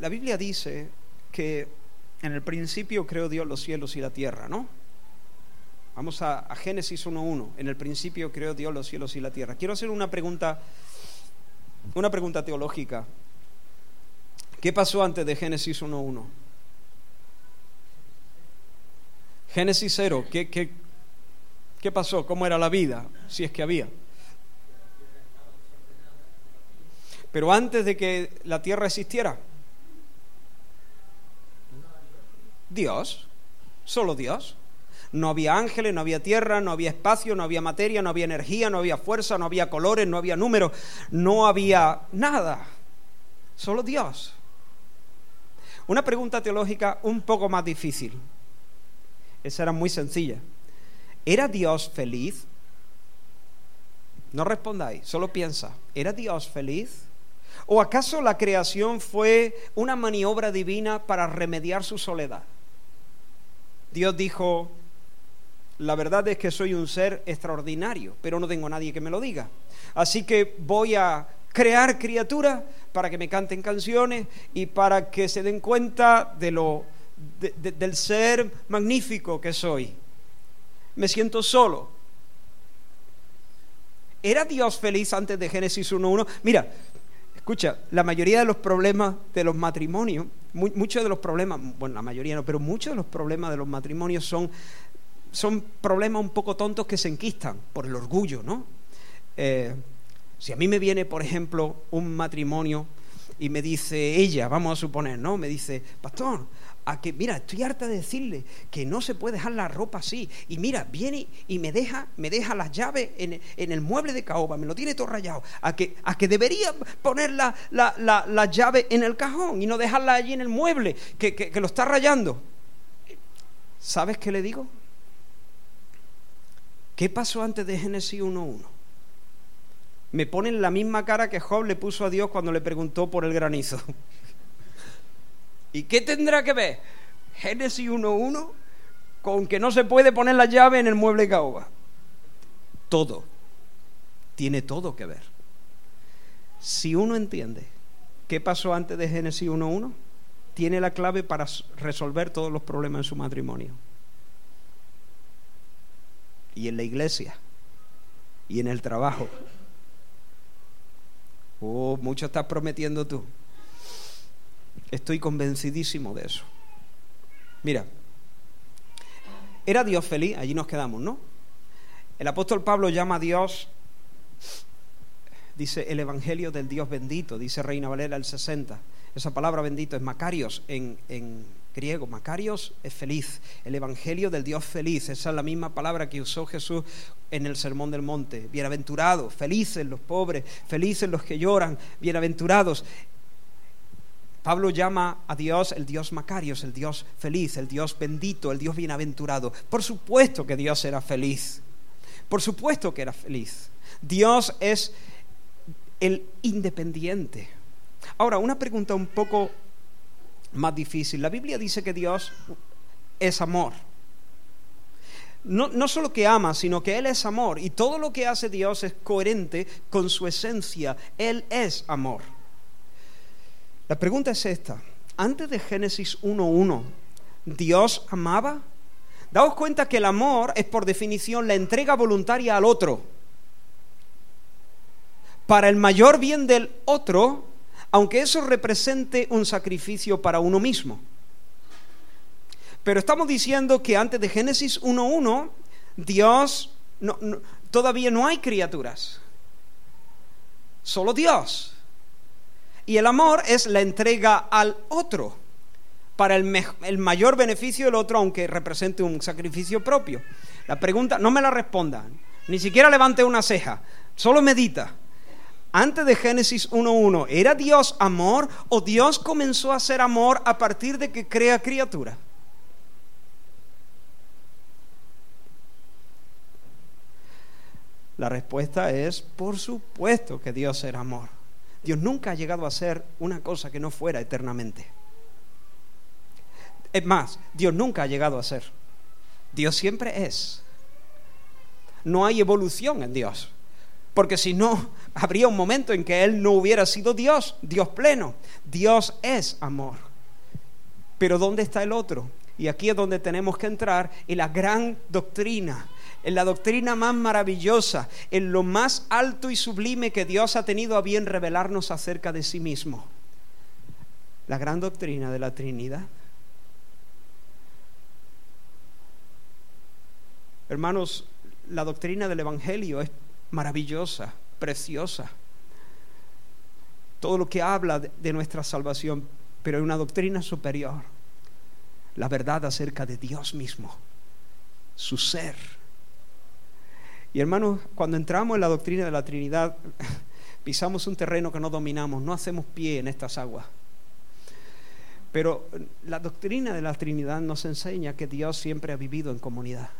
la Biblia dice que en el principio creó Dios los cielos y la tierra, ¿no? Vamos a, a Génesis 1.1. En el principio creó Dios los cielos y la tierra. Quiero hacer una pregunta, una pregunta teológica. ¿Qué pasó antes de Génesis 1.1? Génesis 0, ¿qué, qué, qué pasó? ¿Cómo era la vida? Si es que había. Pero antes de que la tierra existiera, Dios, solo Dios. No había ángeles, no había tierra, no había espacio, no había materia, no había energía, no había fuerza, no había colores, no había números, no había nada. Solo Dios. Una pregunta teológica un poco más difícil. Esa era muy sencilla. ¿Era Dios feliz? No respondáis, solo piensa. ¿Era Dios feliz? ¿O acaso la creación fue una maniobra divina para remediar su soledad? Dios dijo, la verdad es que soy un ser extraordinario, pero no tengo nadie que me lo diga. Así que voy a crear criaturas para que me canten canciones y para que se den cuenta de lo del ser magnífico que soy. Me siento solo. ¿Era Dios feliz antes de Génesis 1.1? Mira, escucha, la mayoría de los problemas de los matrimonios, muchos de los problemas, bueno, la mayoría no, pero muchos de los problemas de los matrimonios son, son problemas un poco tontos que se enquistan por el orgullo, ¿no? Eh, si a mí me viene, por ejemplo, un matrimonio y me dice ella, vamos a suponer, ¿no? Me dice, pastor, a que, mira, estoy harta de decirle que no se puede dejar la ropa así. Y mira, viene y me deja, me deja las llaves en, el mueble de caoba, me lo tiene todo rayado. A que, a que debería poner la, la, llave en el cajón y no dejarla allí en el mueble, que, que lo está rayando. ¿Sabes qué le digo? ¿Qué pasó antes de Génesis 1.1? Me ponen la misma cara que Job le puso a Dios cuando le preguntó por el granizo. *laughs* ¿Y qué tendrá que ver Génesis 1.1 con que no se puede poner la llave en el mueble caoba? Todo. Tiene todo que ver. Si uno entiende qué pasó antes de Génesis 1.1, tiene la clave para resolver todos los problemas en su matrimonio. Y en la iglesia. Y en el trabajo. Oh, mucho estás prometiendo tú. Estoy convencidísimo de eso. Mira, ¿era Dios feliz? Allí nos quedamos, ¿no? El apóstol Pablo llama a Dios, dice el Evangelio del Dios bendito, dice Reina Valera el 60. Esa palabra bendito es Macarios en, en griego. Macarios es feliz. El Evangelio del Dios feliz. Esa es la misma palabra que usó Jesús en el Sermón del Monte. Bienaventurados, felices los pobres, felices los que lloran, bienaventurados. Pablo llama a Dios el Dios Macarios, el Dios feliz, el Dios bendito, el Dios bienaventurado. Por supuesto que Dios era feliz. Por supuesto que era feliz. Dios es el independiente. Ahora, una pregunta un poco más difícil. La Biblia dice que Dios es amor. No, no, solo que ama, sino que Él es amor. Y todo lo que hace Dios es coherente con su esencia. Él es amor. La pregunta es esta. Antes de Génesis 1.1, ¿Dios amaba? Daos cuenta que el amor es por definición la entrega voluntaria al otro. Para el mayor bien del otro, aunque eso represente un sacrificio para uno mismo. Pero estamos diciendo que antes de Génesis 1.1, Dios, todavía no hay criaturas, solo Dios. Y el amor es la entrega al otro para el, mayor beneficio del otro, aunque represente un sacrificio propio. La pregunta, no me la respondan, ni siquiera levante una ceja, solo medita. Antes de Génesis 1.1, ¿era Dios amor o Dios comenzó a ser amor a partir de que crea criatura? La respuesta es, por supuesto que Dios era amor. Dios nunca ha llegado a ser una cosa que no fuera eternamente. Es más, Dios nunca ha llegado a ser. Dios siempre es. No hay evolución en Dios. Porque si no, habría un momento en que Él no hubiera sido Dios, Dios pleno. Dios es amor. Pero ¿dónde está el otro? Y aquí es donde tenemos que entrar en la gran doctrina, en la doctrina más maravillosa, en lo más alto y sublime que Dios ha tenido a bien revelarnos acerca de sí mismo. La gran doctrina de la Trinidad. Hermanos, la doctrina del Evangelio es maravillosa, preciosa. Todo lo que habla de nuestra salvación, pero hay una doctrina superior. La verdad acerca de Dios mismo, su ser. Y hermanos, cuando entramos en la doctrina de la Trinidad, *laughs* pisamos un terreno que no dominamos, no hacemos pie en estas aguas. Pero la doctrina de la Trinidad nos enseña que Dios siempre ha vivido en comunidad.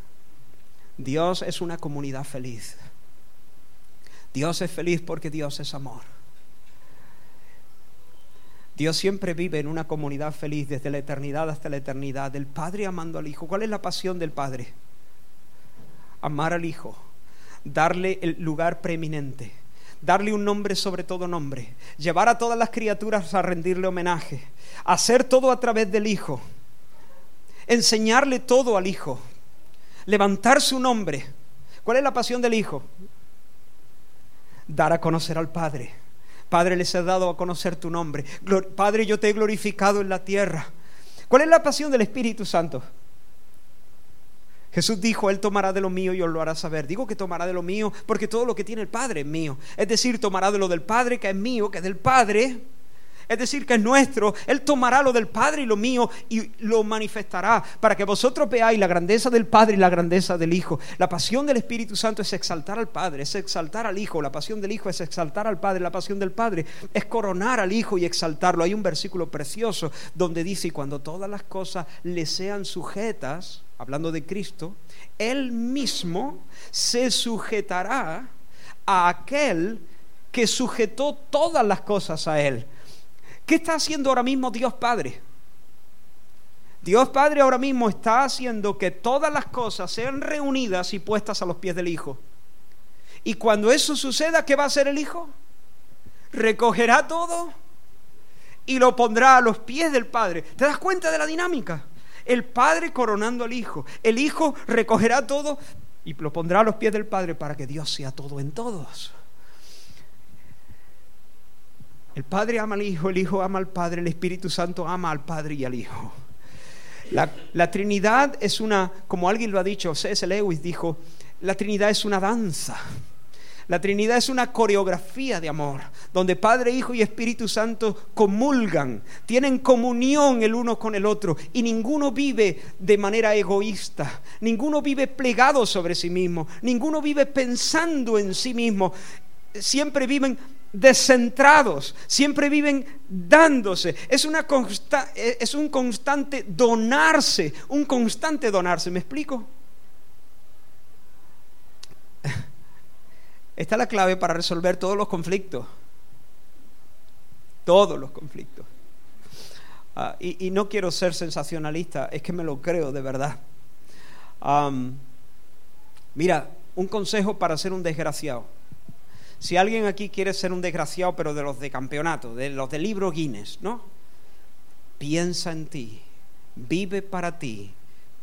Dios es una comunidad feliz. Dios es feliz porque Dios es amor. Dios siempre vive en una comunidad feliz desde la eternidad hasta la eternidad, del Padre amando al Hijo. ¿Cuál es la pasión del Padre? Amar al Hijo, darle el lugar preeminente, darle un nombre sobre todo nombre, llevar a todas las criaturas a rendirle homenaje, hacer todo a través del Hijo, enseñarle todo al Hijo, levantar su nombre. ¿Cuál es la pasión del Hijo? Dar a conocer al Padre. Padre, les he dado a conocer tu nombre. Padre, yo te he glorificado en la tierra. ¿Cuál es la pasión del Espíritu Santo? Jesús dijo, Él tomará de lo mío y os lo hará saber. Digo que tomará de lo mío porque todo lo que tiene el Padre es mío. Es decir, tomará de lo del Padre que es mío, que es del Padre es decir, que es nuestro, Él tomará lo del Padre y lo mío y lo manifestará para que vosotros veáis la grandeza del Padre y la grandeza del Hijo. La pasión del Espíritu Santo es exaltar al Padre, es exaltar al Hijo, la pasión del Hijo es exaltar al Padre, la pasión del Padre es coronar al Hijo y exaltarlo. Hay un versículo precioso donde dice, y cuando todas las cosas le sean sujetas, hablando de Cristo, Él mismo se sujetará a aquel que sujetó todas las cosas a Él. ¿Qué está haciendo ahora mismo Dios Padre? Dios Padre ahora mismo está haciendo que todas las cosas sean reunidas y puestas a los pies del Hijo. Y cuando eso suceda, ¿qué va a hacer el Hijo? Recogerá todo y lo pondrá a los pies del Padre. ¿Te das cuenta de la dinámica? El Padre coronando al Hijo. El Hijo recogerá todo y lo pondrá a los pies del Padre para que Dios sea todo en todos. El Padre ama al Hijo, el Hijo ama al Padre, el Espíritu Santo ama al Padre y al Hijo. La, Trinidad es una, como alguien lo ha dicho, C.S. Lewis dijo, la Trinidad es una danza. La Trinidad es una coreografía de amor, donde Padre, Hijo y Espíritu Santo comulgan, tienen comunión el uno con el otro y ninguno vive de manera egoísta, ninguno vive plegado sobre sí mismo, ninguno vive pensando en sí mismo, siempre viven descentrados, siempre viven dándose. Es, una es un constante donarse, un constante donarse. ¿Me explico? *laughs* Esta es la clave para resolver todos los conflictos. Todos los conflictos. Ah, y, no quiero ser sensacionalista, es que me lo creo de verdad. mira, un consejo para ser un desgraciado si alguien aquí quiere ser un desgraciado, pero de los de campeonato, de los de libro Guinness, ¿no? Piensa en ti, vive para ti,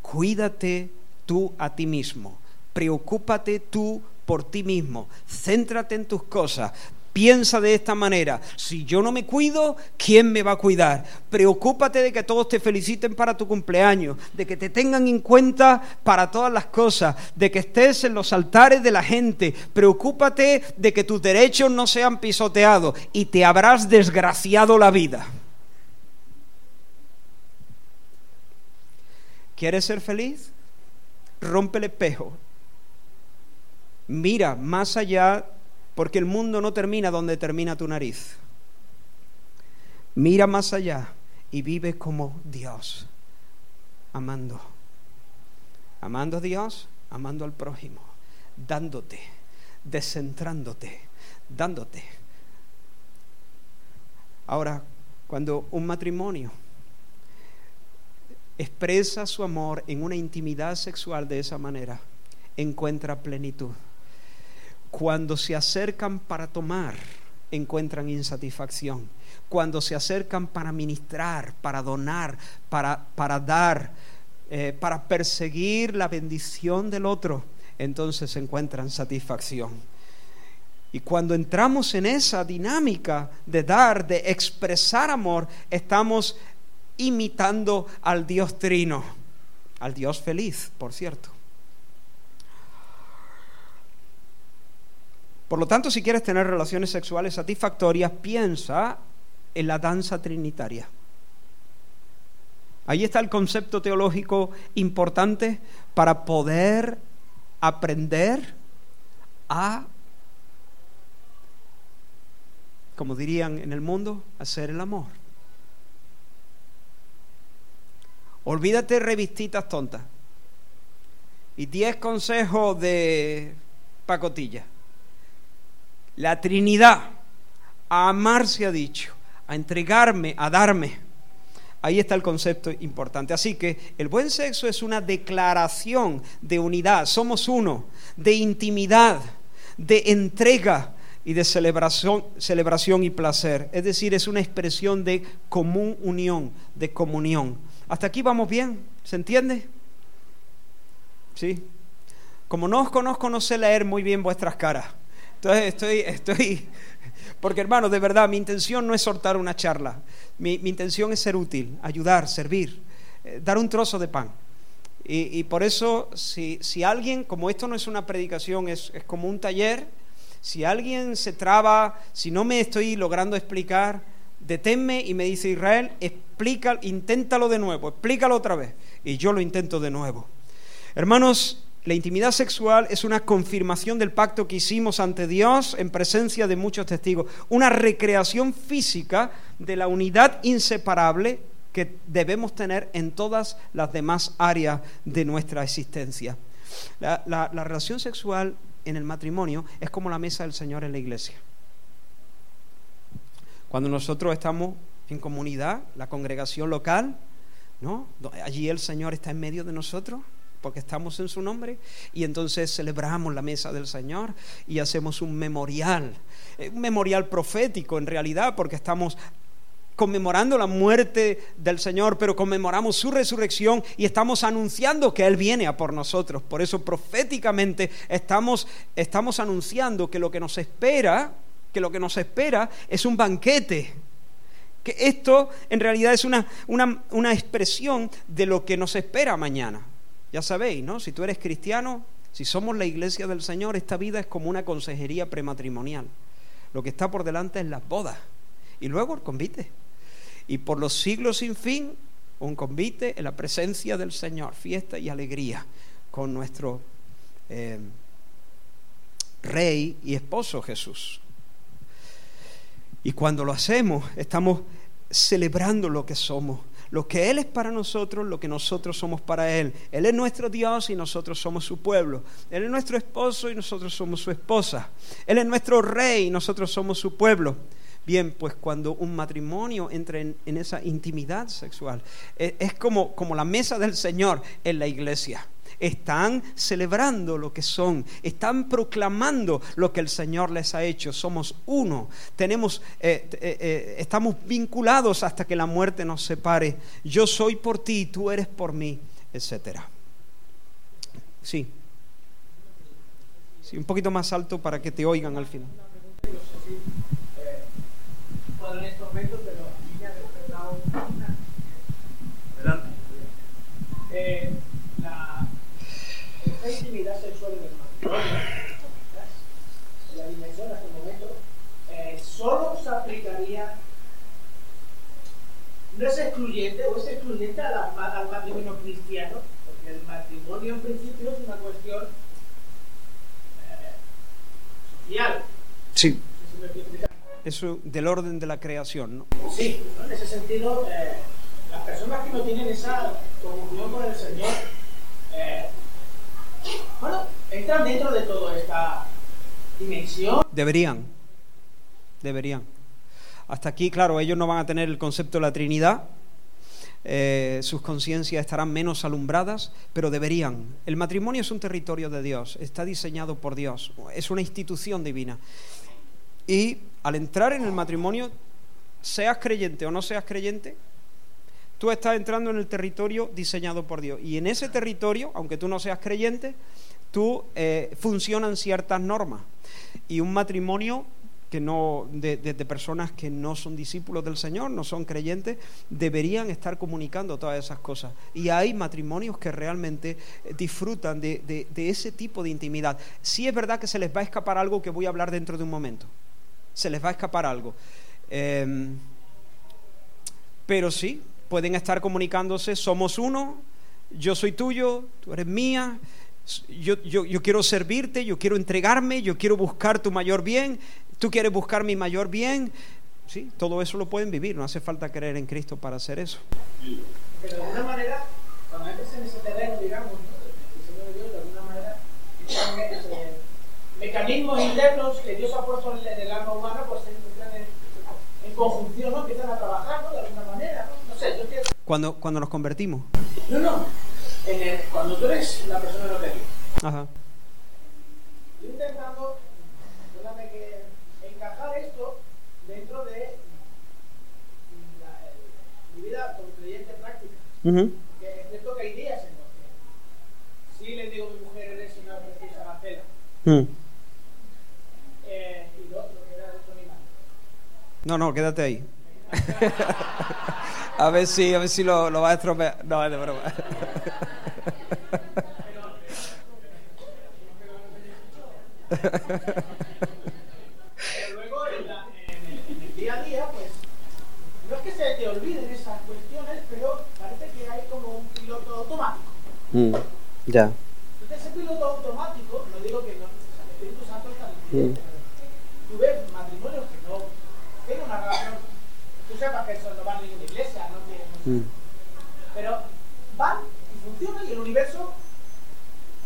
cuídate tú a ti mismo, preocúpate tú por ti mismo, céntrate en tus cosas, Piensa de esta manera, si yo no me cuido, ¿quién me va a cuidar? Preocúpate de que todos te feliciten para tu cumpleaños, de que te tengan en cuenta para todas las cosas, de que estés en los altares de la gente. Preocúpate de que tus derechos no sean pisoteados y te habrás desgraciado la vida. ¿Quieres ser feliz? Rompe el espejo. Mira más allá porque el mundo no termina donde termina tu nariz. Mira más allá y vive como Dios, amando. Amando a Dios, amando al prójimo, dándote, descentrándote, dándote. Ahora, cuando un matrimonio expresa su amor en una intimidad sexual de esa manera, encuentra plenitud. Cuando se acercan para tomar, encuentran insatisfacción. Cuando se acercan para ministrar, para donar, para, para dar, eh, para perseguir la bendición del otro, entonces encuentran satisfacción. Y cuando entramos en esa dinámica de dar, de expresar amor, estamos imitando al Dios trino, al Dios feliz, por cierto. Por lo tanto, si quieres tener relaciones sexuales satisfactorias, piensa en la danza trinitaria. Ahí está el concepto teológico importante para poder aprender a, como dirían en el mundo, hacer el amor. Olvídate revistitas tontas. Y diez consejos de pacotilla. La Trinidad, a amar se ha dicho, a entregarme, a darme. Ahí está el concepto importante. Así que el buen sexo es una declaración de unidad, somos uno, de intimidad, de entrega y de celebración, celebración y placer. Es decir, es una expresión de común unión, de comunión. ¿Hasta aquí vamos bien? ¿Se entiende? Sí. Como no os conozco, no sé leer muy bien vuestras caras. Entonces estoy, estoy, porque hermano, de verdad, mi intención no es soltar una charla. Mi, intención es ser útil, ayudar, servir, eh, dar un trozo de pan. Y, por eso, si, si, alguien, como esto no es una predicación, es, es como un taller, si alguien se traba, si no me estoy logrando explicar, deténme y me dice Israel, explica, inténtalo de nuevo, explícalo otra vez. Y yo lo intento de nuevo. Hermanos, la intimidad sexual es una confirmación del pacto que hicimos ante Dios en presencia de muchos testigos, una recreación física de la unidad inseparable que debemos tener en todas las demás áreas de nuestra existencia. La, la relación sexual en el matrimonio es como la mesa del Señor en la iglesia. Cuando nosotros estamos en comunidad, la congregación local, ¿no? Allí el Señor está en medio de nosotros porque estamos en su nombre y entonces celebramos la mesa del Señor y hacemos un memorial, eh, un memorial profético en realidad porque estamos conmemorando la muerte del Señor, pero conmemoramos su resurrección y estamos anunciando que Él viene a por nosotros. Por eso proféticamente estamos, estamos anunciando que lo que nos espera que lo que nos espera es un banquete. Que esto en realidad es una, una, expresión de lo que nos espera mañana. Ya sabéis, ¿no? Si tú eres cristiano, si somos la iglesia del Señor, esta vida es como una consejería prematrimonial. Lo que está por delante es las bodas y luego el convite. Y por los siglos sin fin, un convite en la presencia del Señor, fiesta y alegría con nuestro eh, Rey y Esposo Jesús. Y cuando lo hacemos, estamos celebrando lo que somos, lo que Él es para nosotros, lo que nosotros somos para Él. Él es nuestro Dios y nosotros somos su pueblo. Él es nuestro esposo y nosotros somos su esposa. Él es nuestro rey y nosotros somos su pueblo. Bien, pues cuando un matrimonio entra en, esa intimidad sexual, es, es como, como la mesa del Señor en la iglesia están celebrando lo que son, están proclamando lo que el Señor les ha hecho. Somos uno, tenemos, eh, eh, eh, estamos vinculados hasta que la muerte nos separe. Yo soy por ti, tú eres por mí, etcétera. Sí. Sí, un poquito más alto para que te oigan al final. La intimidad sexual en el matrimonio, en la dimensión hasta el momento, eh, solo se aplicaría, no es excluyente, o es excluyente al matrimonio cristiano, porque el matrimonio en principio es una cuestión eh, social. Sí. Eso del orden de la creación, ¿no? Sí, ¿no? en ese sentido, eh, las personas que no tienen esa comunión con el Señor, eh, bueno, entran dentro de toda esta dimensión. Deberían, deberían. Hasta aquí, claro, ellos no van a tener el concepto de la Trinidad, eh, sus conciencias estarán menos alumbradas, pero deberían. El matrimonio es un territorio de Dios, está diseñado por Dios, es una institución divina. Y al entrar en el matrimonio, seas creyente o no seas creyente, tú estás entrando en el territorio diseñado por Dios. Y en ese territorio, aunque tú no seas creyente, tú eh, funcionan ciertas normas. Y un matrimonio que no, de, personas que no son discípulos del Señor, no son creyentes, deberían estar comunicando todas esas cosas. Y hay matrimonios que realmente eh, disfrutan de, ese tipo de intimidad. Sí es verdad que se les va a escapar algo que voy a hablar dentro de un momento. Se les va a escapar algo. Em, pero sí, pueden estar comunicándose, somos uno, yo soy tuyo, tú eres mía, yo, yo, quiero servirte, yo quiero entregarme, yo quiero buscar tu mayor bien, tú quieres buscar mi mayor bien. Sí, todo eso lo pueden vivir, no hace falta creer en Cristo para hacer eso. Pero de alguna manera, cuando entres en ese terreno, digamos, de Dios, de alguna manera, mecanismos internos que Dios ha puesto en el alma humana, pues entran en, en conjunción, ¿no? Empiezan a trabajar, ¿no? De alguna manera, ¿no? No sé, yo quiero... Cuando, cuando nos convertimos. No, no. En el, cuando tú eres la persona de lo que Ajá. Yo intentando esto dentro de mi vida como creyente práctica. Porque es cierto que hay días en los que sí le digo a mi mujer, eres una preciosa Marcela. Eh, y lo otro, que era otro animal. No, no, quédate ahí. *laughs* a ver si, a ver si lo, lo vas a estropear. No, es de broma. Se te olviden esas cuestiones, pero parece que hay como un piloto automático. Mm, ya. Entonces ese piloto automático, no digo que no, el Espíritu Santo está mm. tú ves matrimonios que no tienen una relación, tú sepas que eso no van a ninguna iglesia, no tienen, pero van y funcionan y el universo,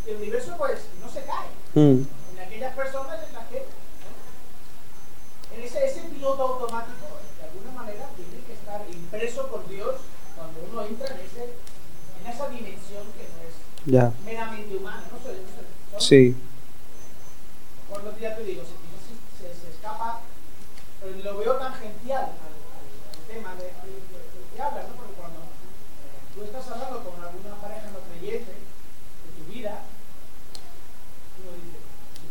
el universo pues no se cae. Aquellas personas en las que, en ese, ese piloto automático impreso por Dios cuando uno entra en, ese, en esa dimensión que no es ya. meramente humana, ¿no? sé, no Sí. Cuando ya te digo, se, se, se, escapa, pero lo veo tangencial al, al, tema de, que hablas, ¿no? Porque cuando eh, tú estás hablando con alguna pareja no creyente de tu vida, uno dice,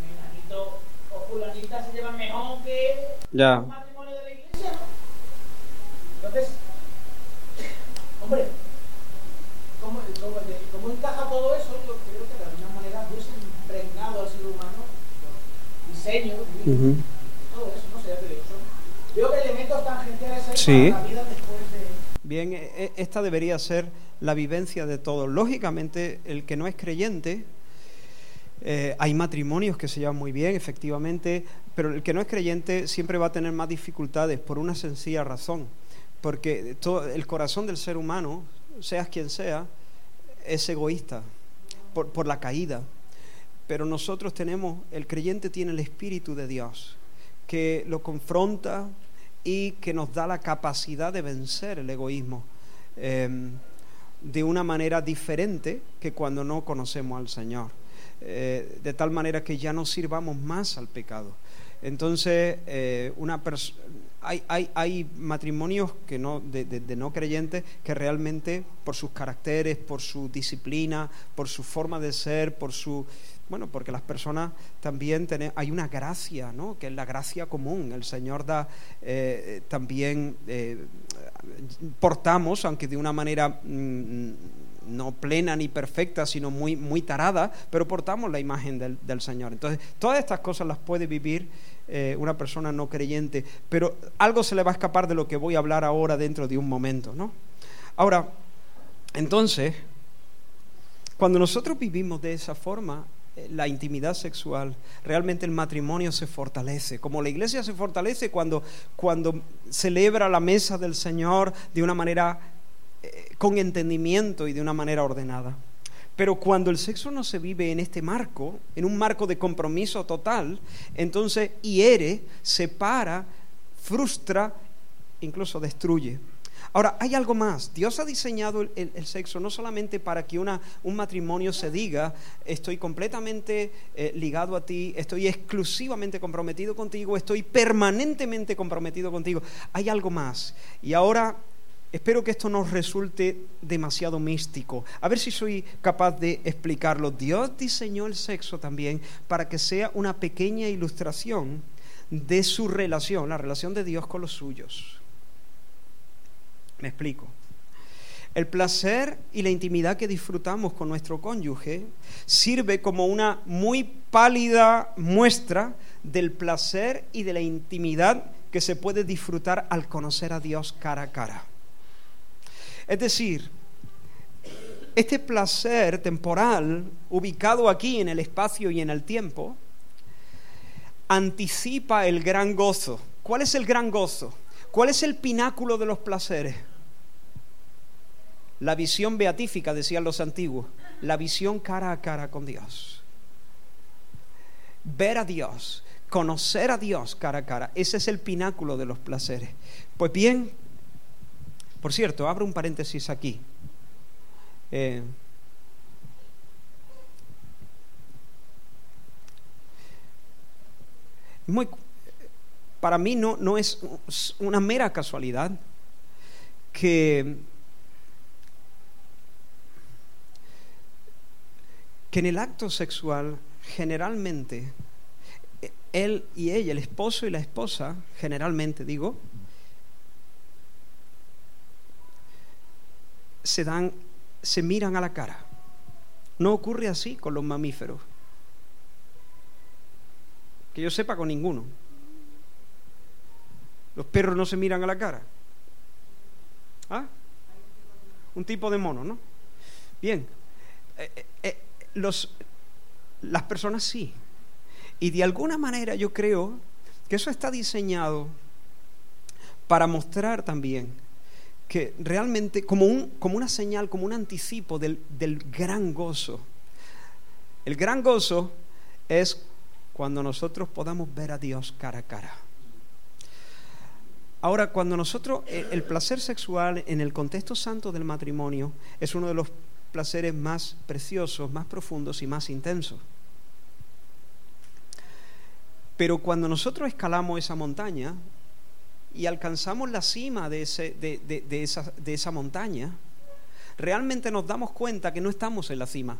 menganito o fulanita se llevan mejor que ya. un matrimonio de la iglesia, ¿no? Entonces, Hombre, ¿cómo, cómo, encaja todo eso? Yo creo que de alguna manera Dios ha impregnado al ser humano diseño, todo eso, no sé, ya te digo. Son, veo que elementos tangenciales hay sí. para la vida después de... Bien, e, e, esta debería ser la vivencia de todos. Lógicamente, el que no es creyente, eh, hay matrimonios que se llevan muy bien, efectivamente, pero el que no es creyente siempre va a tener más dificultades por una sencilla razón porque el corazón del ser humano, seas quien sea, es egoísta por, la caída. Pero nosotros tenemos, el creyente tiene el Espíritu de Dios, que lo confronta y que nos da la capacidad de vencer el egoísmo em, de una manera diferente que cuando no conocemos al Señor. Eh, de tal manera que ya no sirvamos más al pecado. Entonces, eh, una hay, hay, hay, matrimonios que no, de, de, no creyentes que realmente por sus caracteres, por su disciplina, por su forma de ser, por su... Bueno, porque las personas también tienen, hay una gracia, ¿no? Que es la gracia común. El Señor da eh, también, portamos, aunque de una manera mm, no plena ni perfecta, sino muy, muy tarada, pero portamos la imagen del, del Señor. Entonces, todas estas cosas las puede vivir eh, una persona no creyente, pero algo se le va a escapar de lo que voy a hablar ahora dentro de un momento, ¿no? Ahora, entonces, cuando nosotros vivimos de esa forma, la intimidad sexual, realmente el matrimonio se fortalece. Como la iglesia se fortalece cuando, cuando celebra la mesa del Señor de una manera eh, con entendimiento y de una manera ordenada. Pero cuando el sexo no se vive en este marco, en un marco de compromiso total, entonces hiere, separa, frustra, incluso destruye. Ahora, hay algo más. Dios ha diseñado el, sexo no solamente para que una, un matrimonio se diga, estoy completamente eh, ligado a ti, estoy exclusivamente comprometido contigo, estoy permanentemente comprometido contigo. Hay algo más. Y ahora espero que esto no resulte demasiado místico. A ver si soy capaz de explicarlo. Dios diseñó el sexo también para que sea una pequeña ilustración de su relación, la relación de Dios con los suyos. Me explico. El placer y la intimidad que disfrutamos con nuestro cónyuge sirve como una muy pálida muestra del placer y de la intimidad que se puede disfrutar al conocer a Dios cara a cara. Es decir, este placer temporal, ubicado aquí en el espacio y en el tiempo, anticipa el gran gozo. ¿Cuál es el gran gozo? ¿Cuál es el pináculo de los placeres? La visión beatífica, decían los antiguos, la visión cara a cara con Dios. Ver a Dios, conocer a Dios cara a cara, ese es el pináculo de los placeres. Pues bien, por cierto, abro un paréntesis aquí. Eh, muy, para mí no, no es una mera casualidad que que en el acto sexual generalmente él y ella, el esposo y la esposa, generalmente digo, se dan, se miran a la cara. No ocurre así con los mamíferos. Que yo sepa con ninguno. Los perros no se miran a la cara. ¿Ah? Un tipo de mono, ¿no? Bien. Eh, eh, eh, los, las personas sí. Y de alguna manera yo creo que eso está diseñado para mostrar también que realmente como, un, como una señal, como un anticipo del, del gran gozo. El gran gozo es cuando nosotros podamos ver a Dios cara a cara. Ahora, cuando nosotros, eh, el placer sexual en el contexto santo del matrimonio es uno de los placeres más preciosos, más profundos y más intensos. Pero cuando nosotros escalamos esa montaña y alcanzamos la cima de, ese, de, esa, de esa montaña, realmente nos damos cuenta que no estamos en la cima.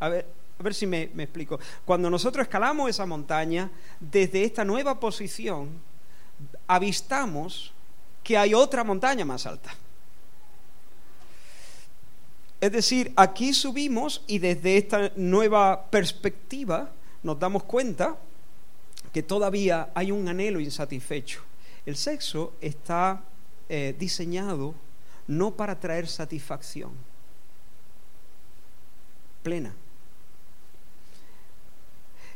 A ver, a ver si me, me, explico. Cuando nosotros escalamos esa montaña, desde esta nueva posición, avistamos que hay otra montaña más alta. Es decir, aquí subimos y desde esta nueva perspectiva nos damos cuenta que todavía hay un anhelo insatisfecho. El sexo está eh, diseñado no para traer satisfacción plena.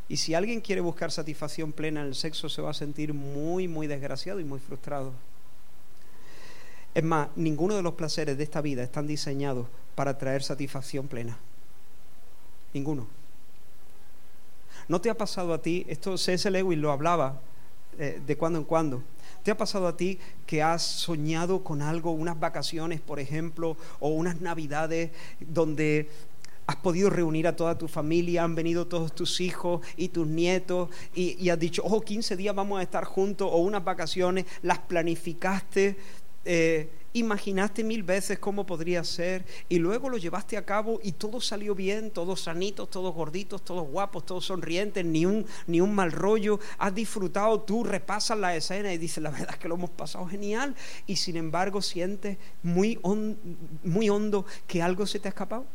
Y si alguien quiere buscar satisfacción plena en el sexo, se va a sentir muy, muy desgraciado y muy frustrado. Es más, ninguno de los placeres de esta vida están diseñados para traer satisfacción plena. Ninguno. ¿No te ha pasado a ti, esto C.S. Lewis lo hablaba eh, de cuando en cuando, ¿te ha pasado a ti que has soñado con algo, unas vacaciones, por ejemplo, o unas navidades donde has podido reunir a toda tu familia, han venido todos tus hijos y tus nietos y, has dicho, oh, 15 días vamos a estar juntos o unas vacaciones, las planificaste, eh, imaginaste mil veces cómo podría ser y luego lo llevaste a cabo y todo salió bien, todos sanitos, todos gorditos, todos guapos, todos sonrientes, ni un, ni un mal rollo, has disfrutado, tú repasas la escena y dices, la verdad es que lo hemos pasado genial y sin embargo sientes muy, muy hondo que algo se te ha escapado.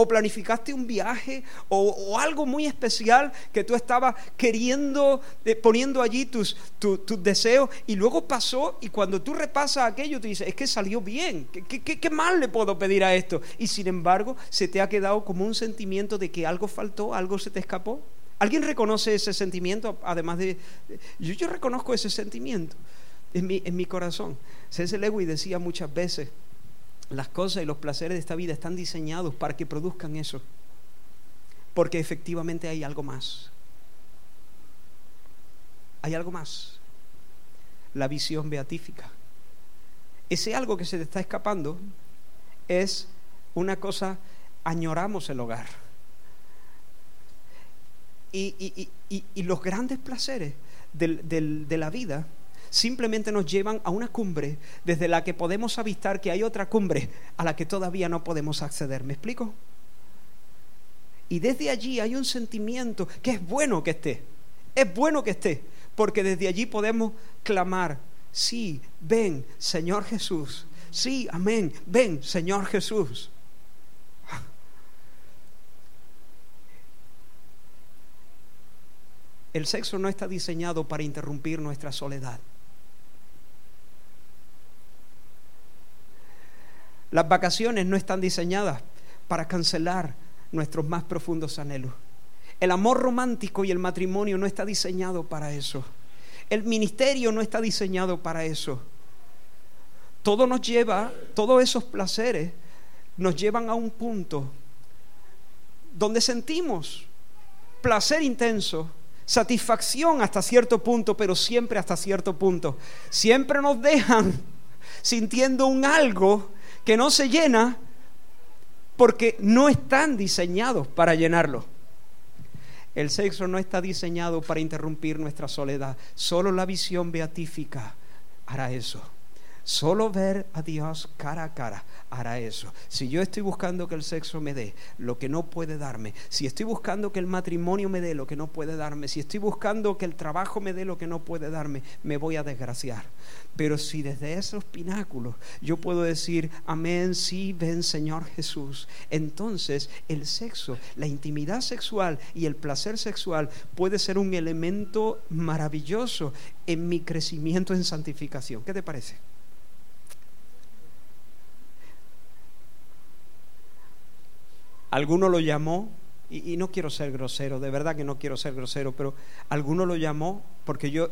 O planificaste un viaje o, algo muy especial que tú estabas queriendo, eh, poniendo allí tus, tus deseos y luego pasó y cuando tú repasas aquello te dices, es que salió bien, ¿Qué, qué, qué mal le puedo pedir a esto? Y sin embargo se te ha quedado como un sentimiento de que algo faltó, algo se te escapó. ¿Alguien reconoce ese sentimiento? Además de... Yo, yo reconozco ese sentimiento en mi, en mi corazón. C.S. Lewis decía muchas veces, las cosas y los placeres de esta vida están diseñados para que produzcan eso. Porque efectivamente hay algo más. Hay algo más. La visión beatífica. Ese algo que se te está escapando es una cosa, añoramos el hogar. Y, los grandes placeres de la vida simplemente nos llevan a una cumbre desde la que podemos avistar que hay otra cumbre a la que todavía no podemos acceder. ¿Me explico? Y desde allí hay un sentimiento que es bueno que esté, es bueno que esté, porque desde allí podemos clamar, sí, ven, Señor Jesús, sí, amén, ven, Señor Jesús. El sexo no está diseñado para interrumpir nuestra soledad. Las vacaciones no están diseñadas para cancelar nuestros más profundos anhelos. El amor romántico y el matrimonio no está diseñado para eso. El ministerio no está diseñado para eso. Todo nos lleva, todos esos placeres nos llevan a un punto donde sentimos placer intenso, satisfacción hasta cierto punto, pero siempre hasta cierto punto. Siempre nos dejan sintiendo un algo que no se llena porque no están diseñados para llenarlo. El sexo no está diseñado para interrumpir nuestra soledad. Solo la visión beatífica hará eso. Solo ver a Dios cara a cara hará eso. Si yo estoy buscando que el sexo me dé lo que no puede darme, si estoy buscando que el matrimonio me dé lo que no puede darme, si estoy buscando que el trabajo me dé lo que no puede darme, me voy a desgraciar. Pero si desde esos pináculos yo puedo decir, amén, sí, ven Señor Jesús, entonces el sexo, la intimidad sexual y el placer sexual puede ser un elemento maravilloso en mi crecimiento en santificación. ¿Qué te parece? Alguno lo llamó, y, no quiero ser grosero, de verdad que no quiero ser grosero, pero alguno lo llamó porque yo,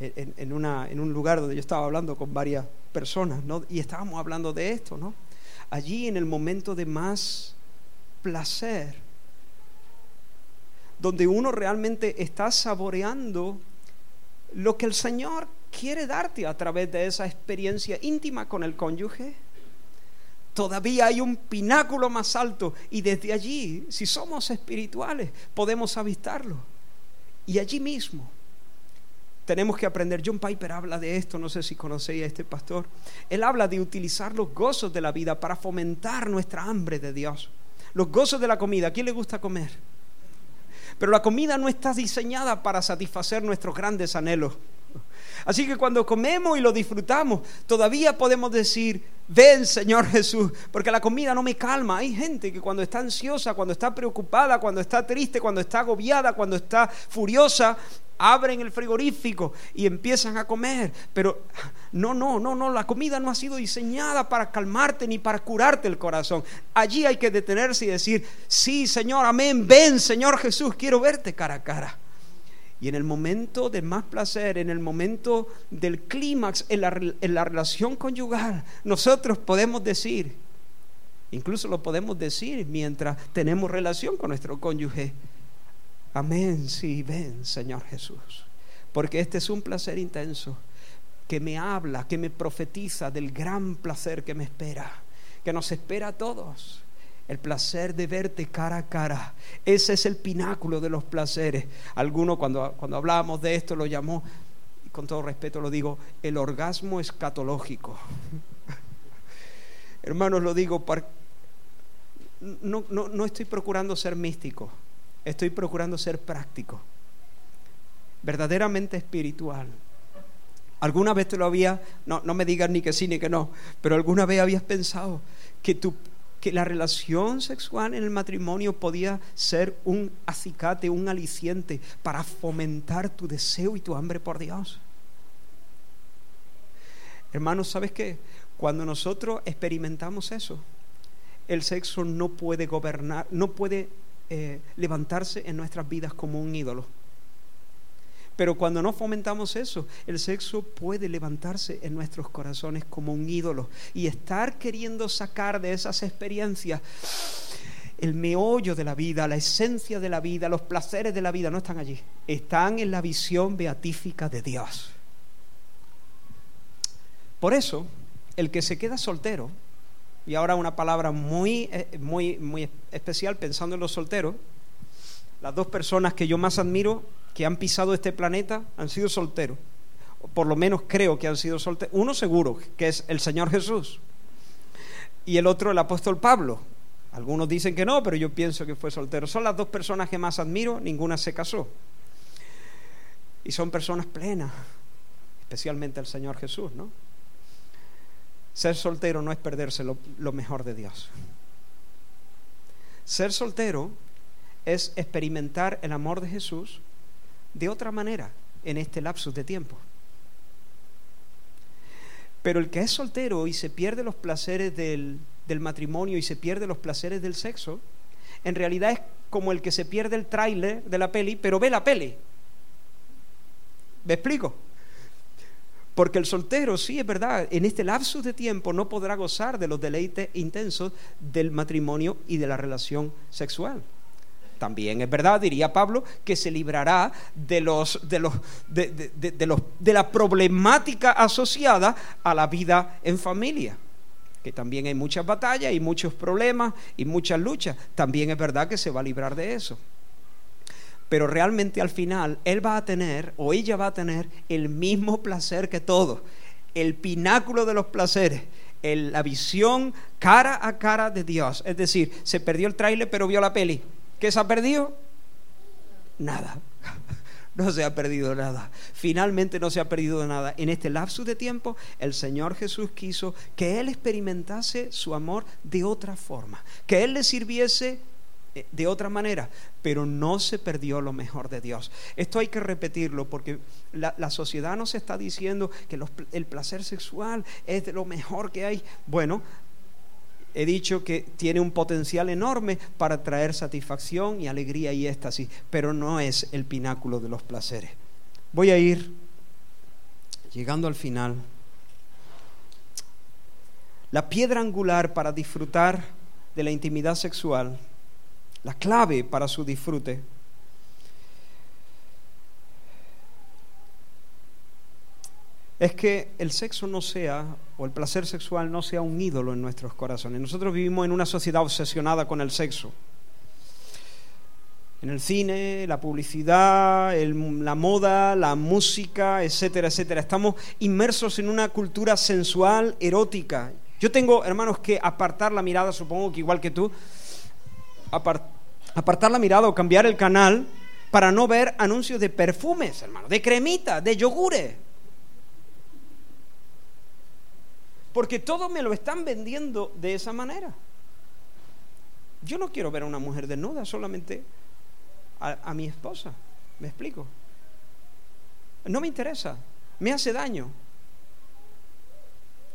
en, una, en un lugar donde yo estaba hablando con varias personas, ¿no? y estábamos hablando de esto, ¿no? Allí en el momento de más placer, donde uno realmente está saboreando lo que el Señor quiere darte a través de esa experiencia íntima con el cónyuge todavía hay un pináculo más alto y desde allí, si somos espirituales, podemos avistarlo. Y allí mismo tenemos que aprender. John Piper habla de esto, no sé si conocéis a este pastor. Él habla de utilizar los gozos de la vida para fomentar nuestra hambre de Dios. Los gozos de la comida. ¿A quién le gusta comer? Pero la comida no está diseñada para satisfacer nuestros grandes anhelos. Así que cuando comemos y lo disfrutamos, todavía podemos decir, ven Señor Jesús, porque la comida no me calma. Hay gente que cuando está ansiosa, cuando está preocupada, cuando está triste, cuando está agobiada, cuando está furiosa, abren el frigorífico y empiezan a comer. Pero no, no, no, no, la comida no ha sido diseñada para calmarte ni para curarte el corazón. Allí hay que detenerse y decir, sí Señor, amén, ven Señor Jesús, quiero verte cara a cara. Y en el momento de más placer, en el momento del clímax, en la, relación conyugal, nosotros podemos decir, incluso lo podemos decir mientras tenemos relación con nuestro cónyuge, amén, sí, ven Señor Jesús. Porque este es un placer intenso que me habla, que me profetiza del gran placer que me espera, que nos espera a todos el placer de verte cara a cara. Ese es el pináculo de los placeres. Alguno cuando, cuando hablábamos de esto lo llamó, y con todo respeto lo digo, el orgasmo escatológico. *laughs* Hermanos, lo digo, no, no, no estoy procurando ser místico, estoy procurando ser práctico, verdaderamente espiritual. ¿Alguna vez te lo había, no, no me digas ni que sí ni que no, pero alguna vez habías pensado que tu que la relación sexual en el matrimonio podía ser un acicate, un aliciente para fomentar tu deseo y tu hambre por Dios. Hermanos, ¿sabes qué? Cuando nosotros experimentamos eso, el sexo no puede gobernar, no puede eh, levantarse en nuestras vidas como un ídolo. Pero cuando no fomentamos eso, el sexo puede levantarse en nuestros corazones como un ídolo y estar queriendo sacar de esas experiencias el meollo de la vida, la esencia de la vida, los placeres de la vida, no están allí. Están en la visión beatífica de Dios. Por eso, el que se queda soltero, y ahora una palabra muy, eh, muy, muy especial pensando en los solteros, las dos personas que yo más admiro que han pisado este planeta han sido solteros. Por lo menos creo que han sido solteros. Uno seguro, que es el Señor Jesús. Y el otro, el apóstol Pablo. Algunos dicen que no, pero yo pienso que fue soltero. Son las dos personas que más admiro, ninguna se casó. Y son personas plenas, especialmente el Señor Jesús, ¿no? Ser soltero no es perderse lo, lo mejor de Dios. Ser soltero es experimentar el amor de Jesús de otra manera en este lapsus de tiempo. Pero el que es soltero y se pierde los placeres del, matrimonio y se pierde los placeres del sexo, en realidad es como el que se pierde el tráiler de la peli, pero ve la peli. ¿Me explico? Porque el soltero, sí, es verdad, en este lapsus de tiempo no podrá gozar de los deleites intensos del matrimonio y de la relación sexual. También es verdad, diría Pablo, que se librará de, los, de, los, de, los, de la problemática asociada a la vida en familia que también hay muchas batallas y muchos problemas y muchas luchas. También es verdad que se va a librar de eso. Pero realmente al final él va a tener o ella va a tener el mismo placer que todos, el pináculo de los placeres, la visión cara a cara de Dios. Es decir, se perdió el tráiler pero vio la peli. ¿Qué se ha perdido? Nada. *laughs* No se ha perdido nada. Finalmente no se ha perdido nada. En este lapsus de tiempo, el Señor Jesús quiso que Él experimentase su amor de otra forma, que Él le sirviese eh, de otra manera, pero no se perdió lo mejor de Dios. Esto hay que repetirlo porque la, sociedad nos está diciendo que el placer sexual es de lo mejor que hay. Bueno, he dicho que tiene un potencial enorme para traer satisfacción y alegría y éxtasis, pero no es el pináculo de los placeres. Voy a ir llegando al final. La piedra angular para disfrutar de la intimidad sexual, la clave para su disfrute, es que el sexo no sea, o el placer sexual no sea un ídolo en nuestros corazones. Nosotros vivimos en una sociedad obsesionada con el sexo. En el cine, la publicidad, la moda, la música, etcétera, etcétera. Estamos inmersos en una cultura sensual, erótica. Yo tengo, hermanos, que apartar la mirada, supongo que igual que tú, apartar la mirada o cambiar el canal para no ver anuncios de perfumes, hermano, de cremita, de yogures Porque todo me lo están vendiendo de esa manera. Yo no quiero ver a una mujer desnuda, solamente a, mi esposa. ¿Me explico? No me interesa, me hace daño.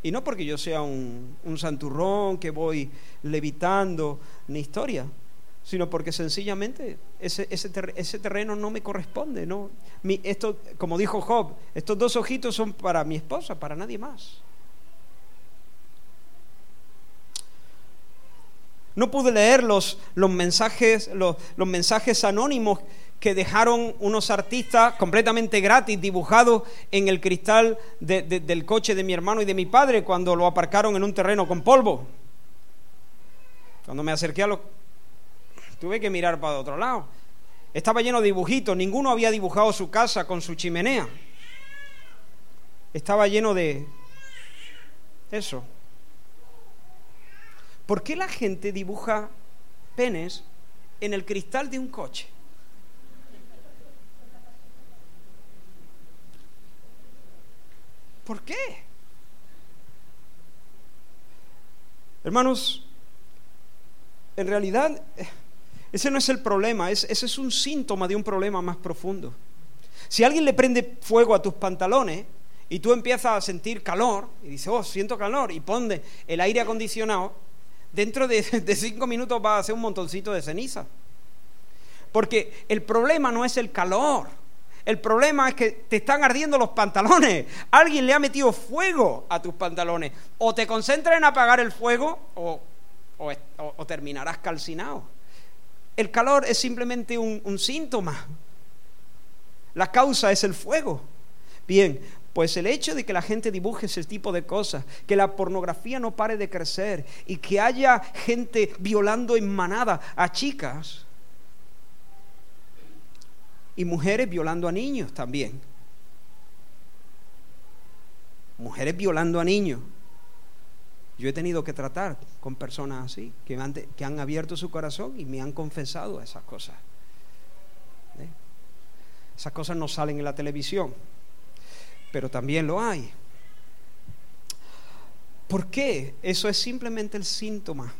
Y no porque yo sea un, santurrón que voy levitando ni historia, sino porque sencillamente ese, ese, terreno no me corresponde. ¿no? esto, como dijo Job, estos dos ojitos son para mi esposa, para nadie más. No pude leer los, los mensajes, los, mensajes anónimos que dejaron unos artistas completamente gratis dibujados en el cristal del coche de mi hermano y de mi padre cuando lo aparcaron en un terreno con polvo. Cuando me acerqué a los... tuve que mirar para otro lado. Estaba lleno de dibujitos, ninguno había dibujado su casa con su chimenea. Estaba lleno de eso, ¿Por qué la gente dibuja penes en el cristal de un coche? ¿Por qué? Hermanos, en realidad, ese no es el problema, ese es un síntoma de un problema más profundo. Si alguien le prende fuego a tus pantalones y tú empiezas a sentir calor y dices, oh, siento calor, y ponte el aire acondicionado, dentro *laughs* de, cinco minutos va a hacer un montoncito de ceniza. Porque el problema no es el calor, el problema es que te están ardiendo los pantalones. Alguien le ha metido fuego a tus pantalones. O te concentras en apagar el fuego o, terminarás calcinado. El calor es simplemente un síntoma. La causa es el fuego. Bien, pues el hecho de que la gente dibuje ese tipo de cosas, que la pornografía no pare de crecer y que haya gente violando en manada a chicas, y mujeres violando a niños también. Mujeres violando a niños. Yo he tenido que tratar con personas así, que han, abierto su corazón y me han confesado esas cosas. ¿Eh? Esas cosas no salen en la televisión, pero también lo hay. ¿Por qué? Eso es simplemente el síntoma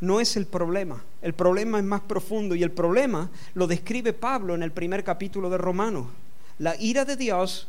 no es el problema. El problema es más profundo y el problema lo describe Pablo en el primer capítulo de Romanos. La ira de Dios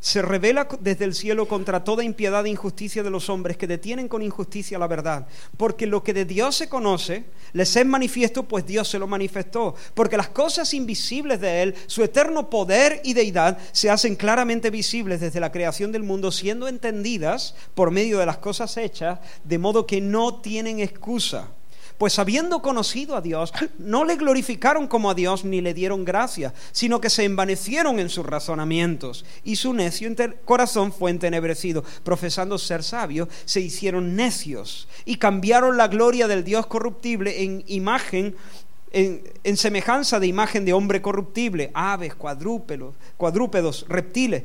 se revela desde el cielo contra toda impiedad e injusticia de los hombres que detienen con injusticia la verdad. Porque lo que de Dios se conoce les es manifiesto, pues Dios se lo manifestó. Porque las cosas invisibles de Él, su eterno poder y deidad, se hacen claramente visibles desde la creación del mundo, siendo entendidas por medio de las cosas hechas, de modo que no tienen excusa pues habiendo conocido a Dios, no le glorificaron como a Dios ni le dieron gracia, sino que se envanecieron en sus razonamientos, y su necio corazón fue entenebrecido. Profesando ser sabios, se hicieron necios y cambiaron la gloria del Dios corruptible en imagen en, semejanza de imagen de hombre corruptible, aves, cuadrúpedos, cuadrúpedos, reptiles,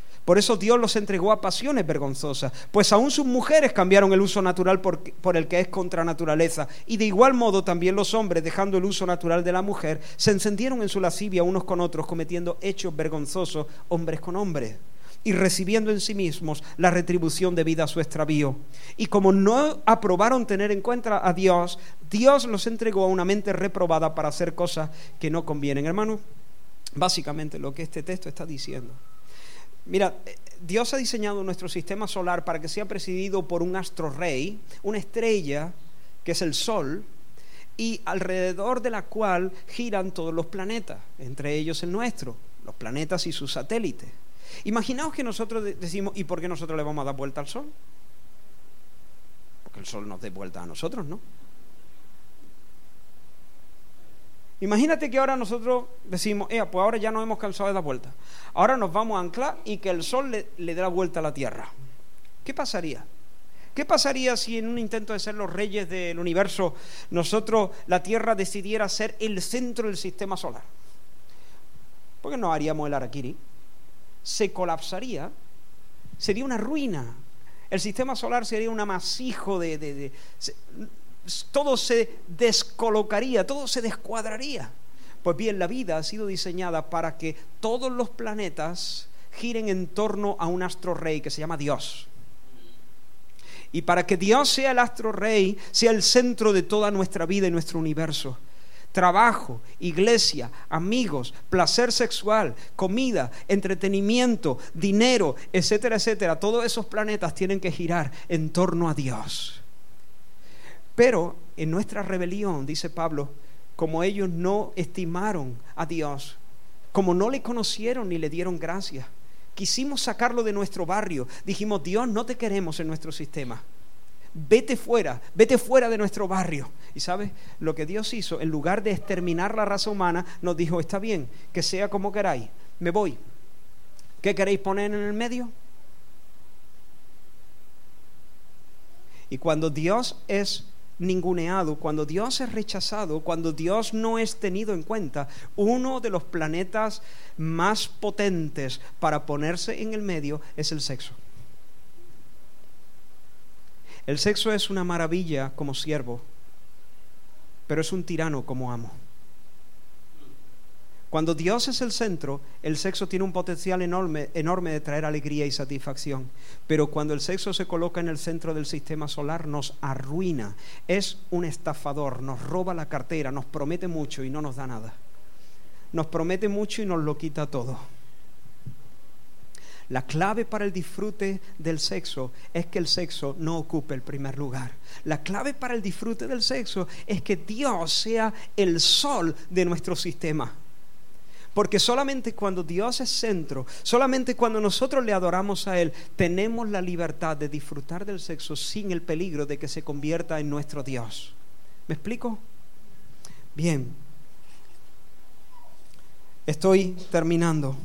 Por eso Dios los entregó a pasiones vergonzosas, pues aún sus mujeres cambiaron el uso natural por, el que es contra naturaleza. Y de igual modo también los hombres, dejando el uso natural de la mujer, se encendieron en su lascivia unos con otros, cometiendo hechos vergonzosos hombres con hombres y recibiendo en sí mismos la retribución debida a su extravío. Y como no aprobaron tener en cuenta a Dios, Dios los entregó a una mente reprobada para hacer cosas que no convienen. Hermano, básicamente lo que este texto está diciendo Mira, Dios ha diseñado nuestro sistema solar para que sea presidido por un astro rey, una estrella que es el Sol, y alrededor de la cual giran todos los planetas, entre ellos el nuestro, los planetas y sus satélites. Imaginaos que nosotros decimos, ¿y por qué nosotros le vamos a dar vuelta al Sol? Porque el Sol nos dé vuelta a nosotros, ¿no? Imagínate que ahora nosotros decimos, eh, pues ahora ya nos hemos cansado de dar vuelta. Ahora nos vamos a anclar y que el sol le, le dé la vuelta a la tierra. ¿Qué pasaría? ¿Qué pasaría si en un intento de ser los reyes del universo, nosotros, la Tierra, decidiera ser el centro del sistema solar? ¿Por qué no haríamos el Araquiri? Se colapsaría, sería una ruina. El sistema solar sería un amasijo de todo se descolocaría, todo se descuadraría. Pues bien, la vida ha sido diseñada para que todos los planetas giren en torno a un astro rey que se llama Dios. Y para que Dios sea el astro rey, sea el centro de toda nuestra vida y nuestro universo. Trabajo, iglesia, amigos, placer sexual, comida, entretenimiento, dinero, etcétera, etcétera. Todos esos planetas tienen que girar en torno a Dios. Pero en nuestra rebelión, dice Pablo, como ellos no estimaron a Dios, como no le conocieron ni le dieron gracia, quisimos sacarlo de nuestro barrio. Dijimos, Dios, no te queremos en nuestro sistema. Vete fuera, vete fuera de nuestro barrio. Y sabes, lo que Dios hizo, en lugar de exterminar la raza humana, nos dijo, está bien, que sea como queráis, me voy. ¿Qué queréis poner en el medio? Y cuando Dios es ninguneado, cuando Dios es rechazado, cuando Dios no es tenido en cuenta, uno de los planetas más potentes para ponerse en el medio es el sexo. El sexo es una maravilla como siervo, pero es un tirano como amo. Cuando Dios es el centro, el sexo tiene un potencial enorme, enorme de traer alegría y satisfacción. Pero cuando el sexo se coloca en el centro del sistema solar, nos arruina. Es un estafador, nos roba la cartera, nos promete mucho y no nos da nada. Nos promete mucho y nos lo quita todo. La clave para el disfrute del sexo es que el sexo no ocupe el primer lugar. La clave para el disfrute del sexo es que Dios sea el sol de nuestro sistema. Porque solamente cuando Dios es centro, solamente cuando nosotros le adoramos a Él, tenemos la libertad de disfrutar del sexo sin el peligro de que se convierta en nuestro Dios. ¿Me explico? Bien. Estoy terminando.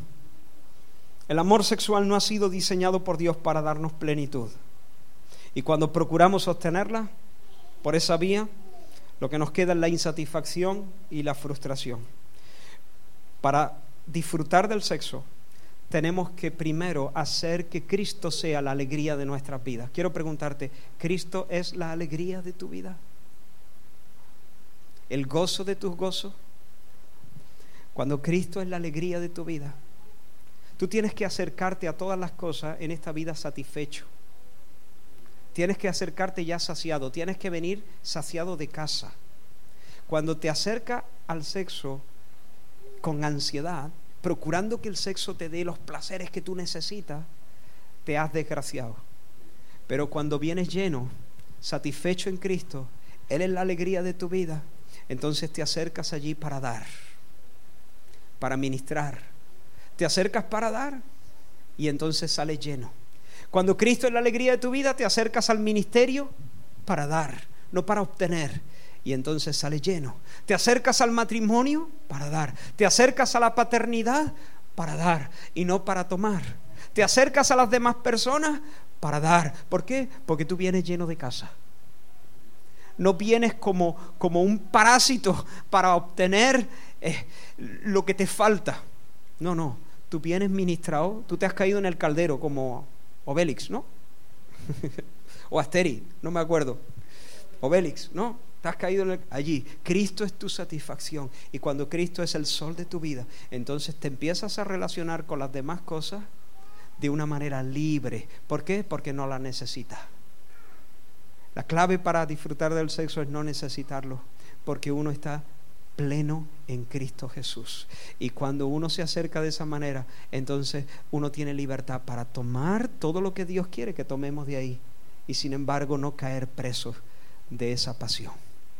El amor sexual no ha sido diseñado por Dios para darnos plenitud. Y cuando procuramos obtenerla por esa vía, lo que nos queda es la insatisfacción y la frustración. Para disfrutar del sexo, tenemos que primero hacer que Cristo sea la alegría de nuestras vidas. Quiero preguntarte, ¿Cristo es la alegría de tu vida? ¿El gozo de tus gozos? Cuando Cristo es la alegría de tu vida, tú tienes que acercarte a todas las cosas en esta vida satisfecho. Tienes que acercarte ya saciado, tienes que venir saciado de casa. Cuando te acerca al sexo, con ansiedad, procurando que el sexo te dé los placeres que tú necesitas, te has desgraciado. Pero cuando vienes lleno, satisfecho en Cristo, Él es la alegría de tu vida, entonces te acercas allí para dar, para ministrar. Te acercas para dar y entonces sales lleno. Cuando Cristo es la alegría de tu vida, te acercas al ministerio para dar, no para obtener y entonces sale lleno. Te acercas al matrimonio para dar. Te acercas a la paternidad para dar y no para tomar. Te acercas a las demás personas para dar. ¿Por qué? Porque tú vienes lleno de casa. No vienes como, como un parásito para obtener eh, lo que te falta. No, no. Tú vienes ministrado, tú te has caído en el caldero como Obélix, ¿no? *laughs* o Asteri, no me acuerdo. Obélix, ¿no? Has caído allí. Cristo es tu satisfacción. Y cuando Cristo es el sol de tu vida, entonces te empiezas a relacionar con las demás cosas de una manera libre. ¿Por qué? Porque no la necesitas. La clave para disfrutar del sexo es no necesitarlo, porque uno está pleno en Cristo Jesús. Y cuando uno se acerca de esa manera, entonces uno tiene libertad para tomar todo lo que Dios quiere que tomemos de ahí y sin embargo no caer presos de esa pasión.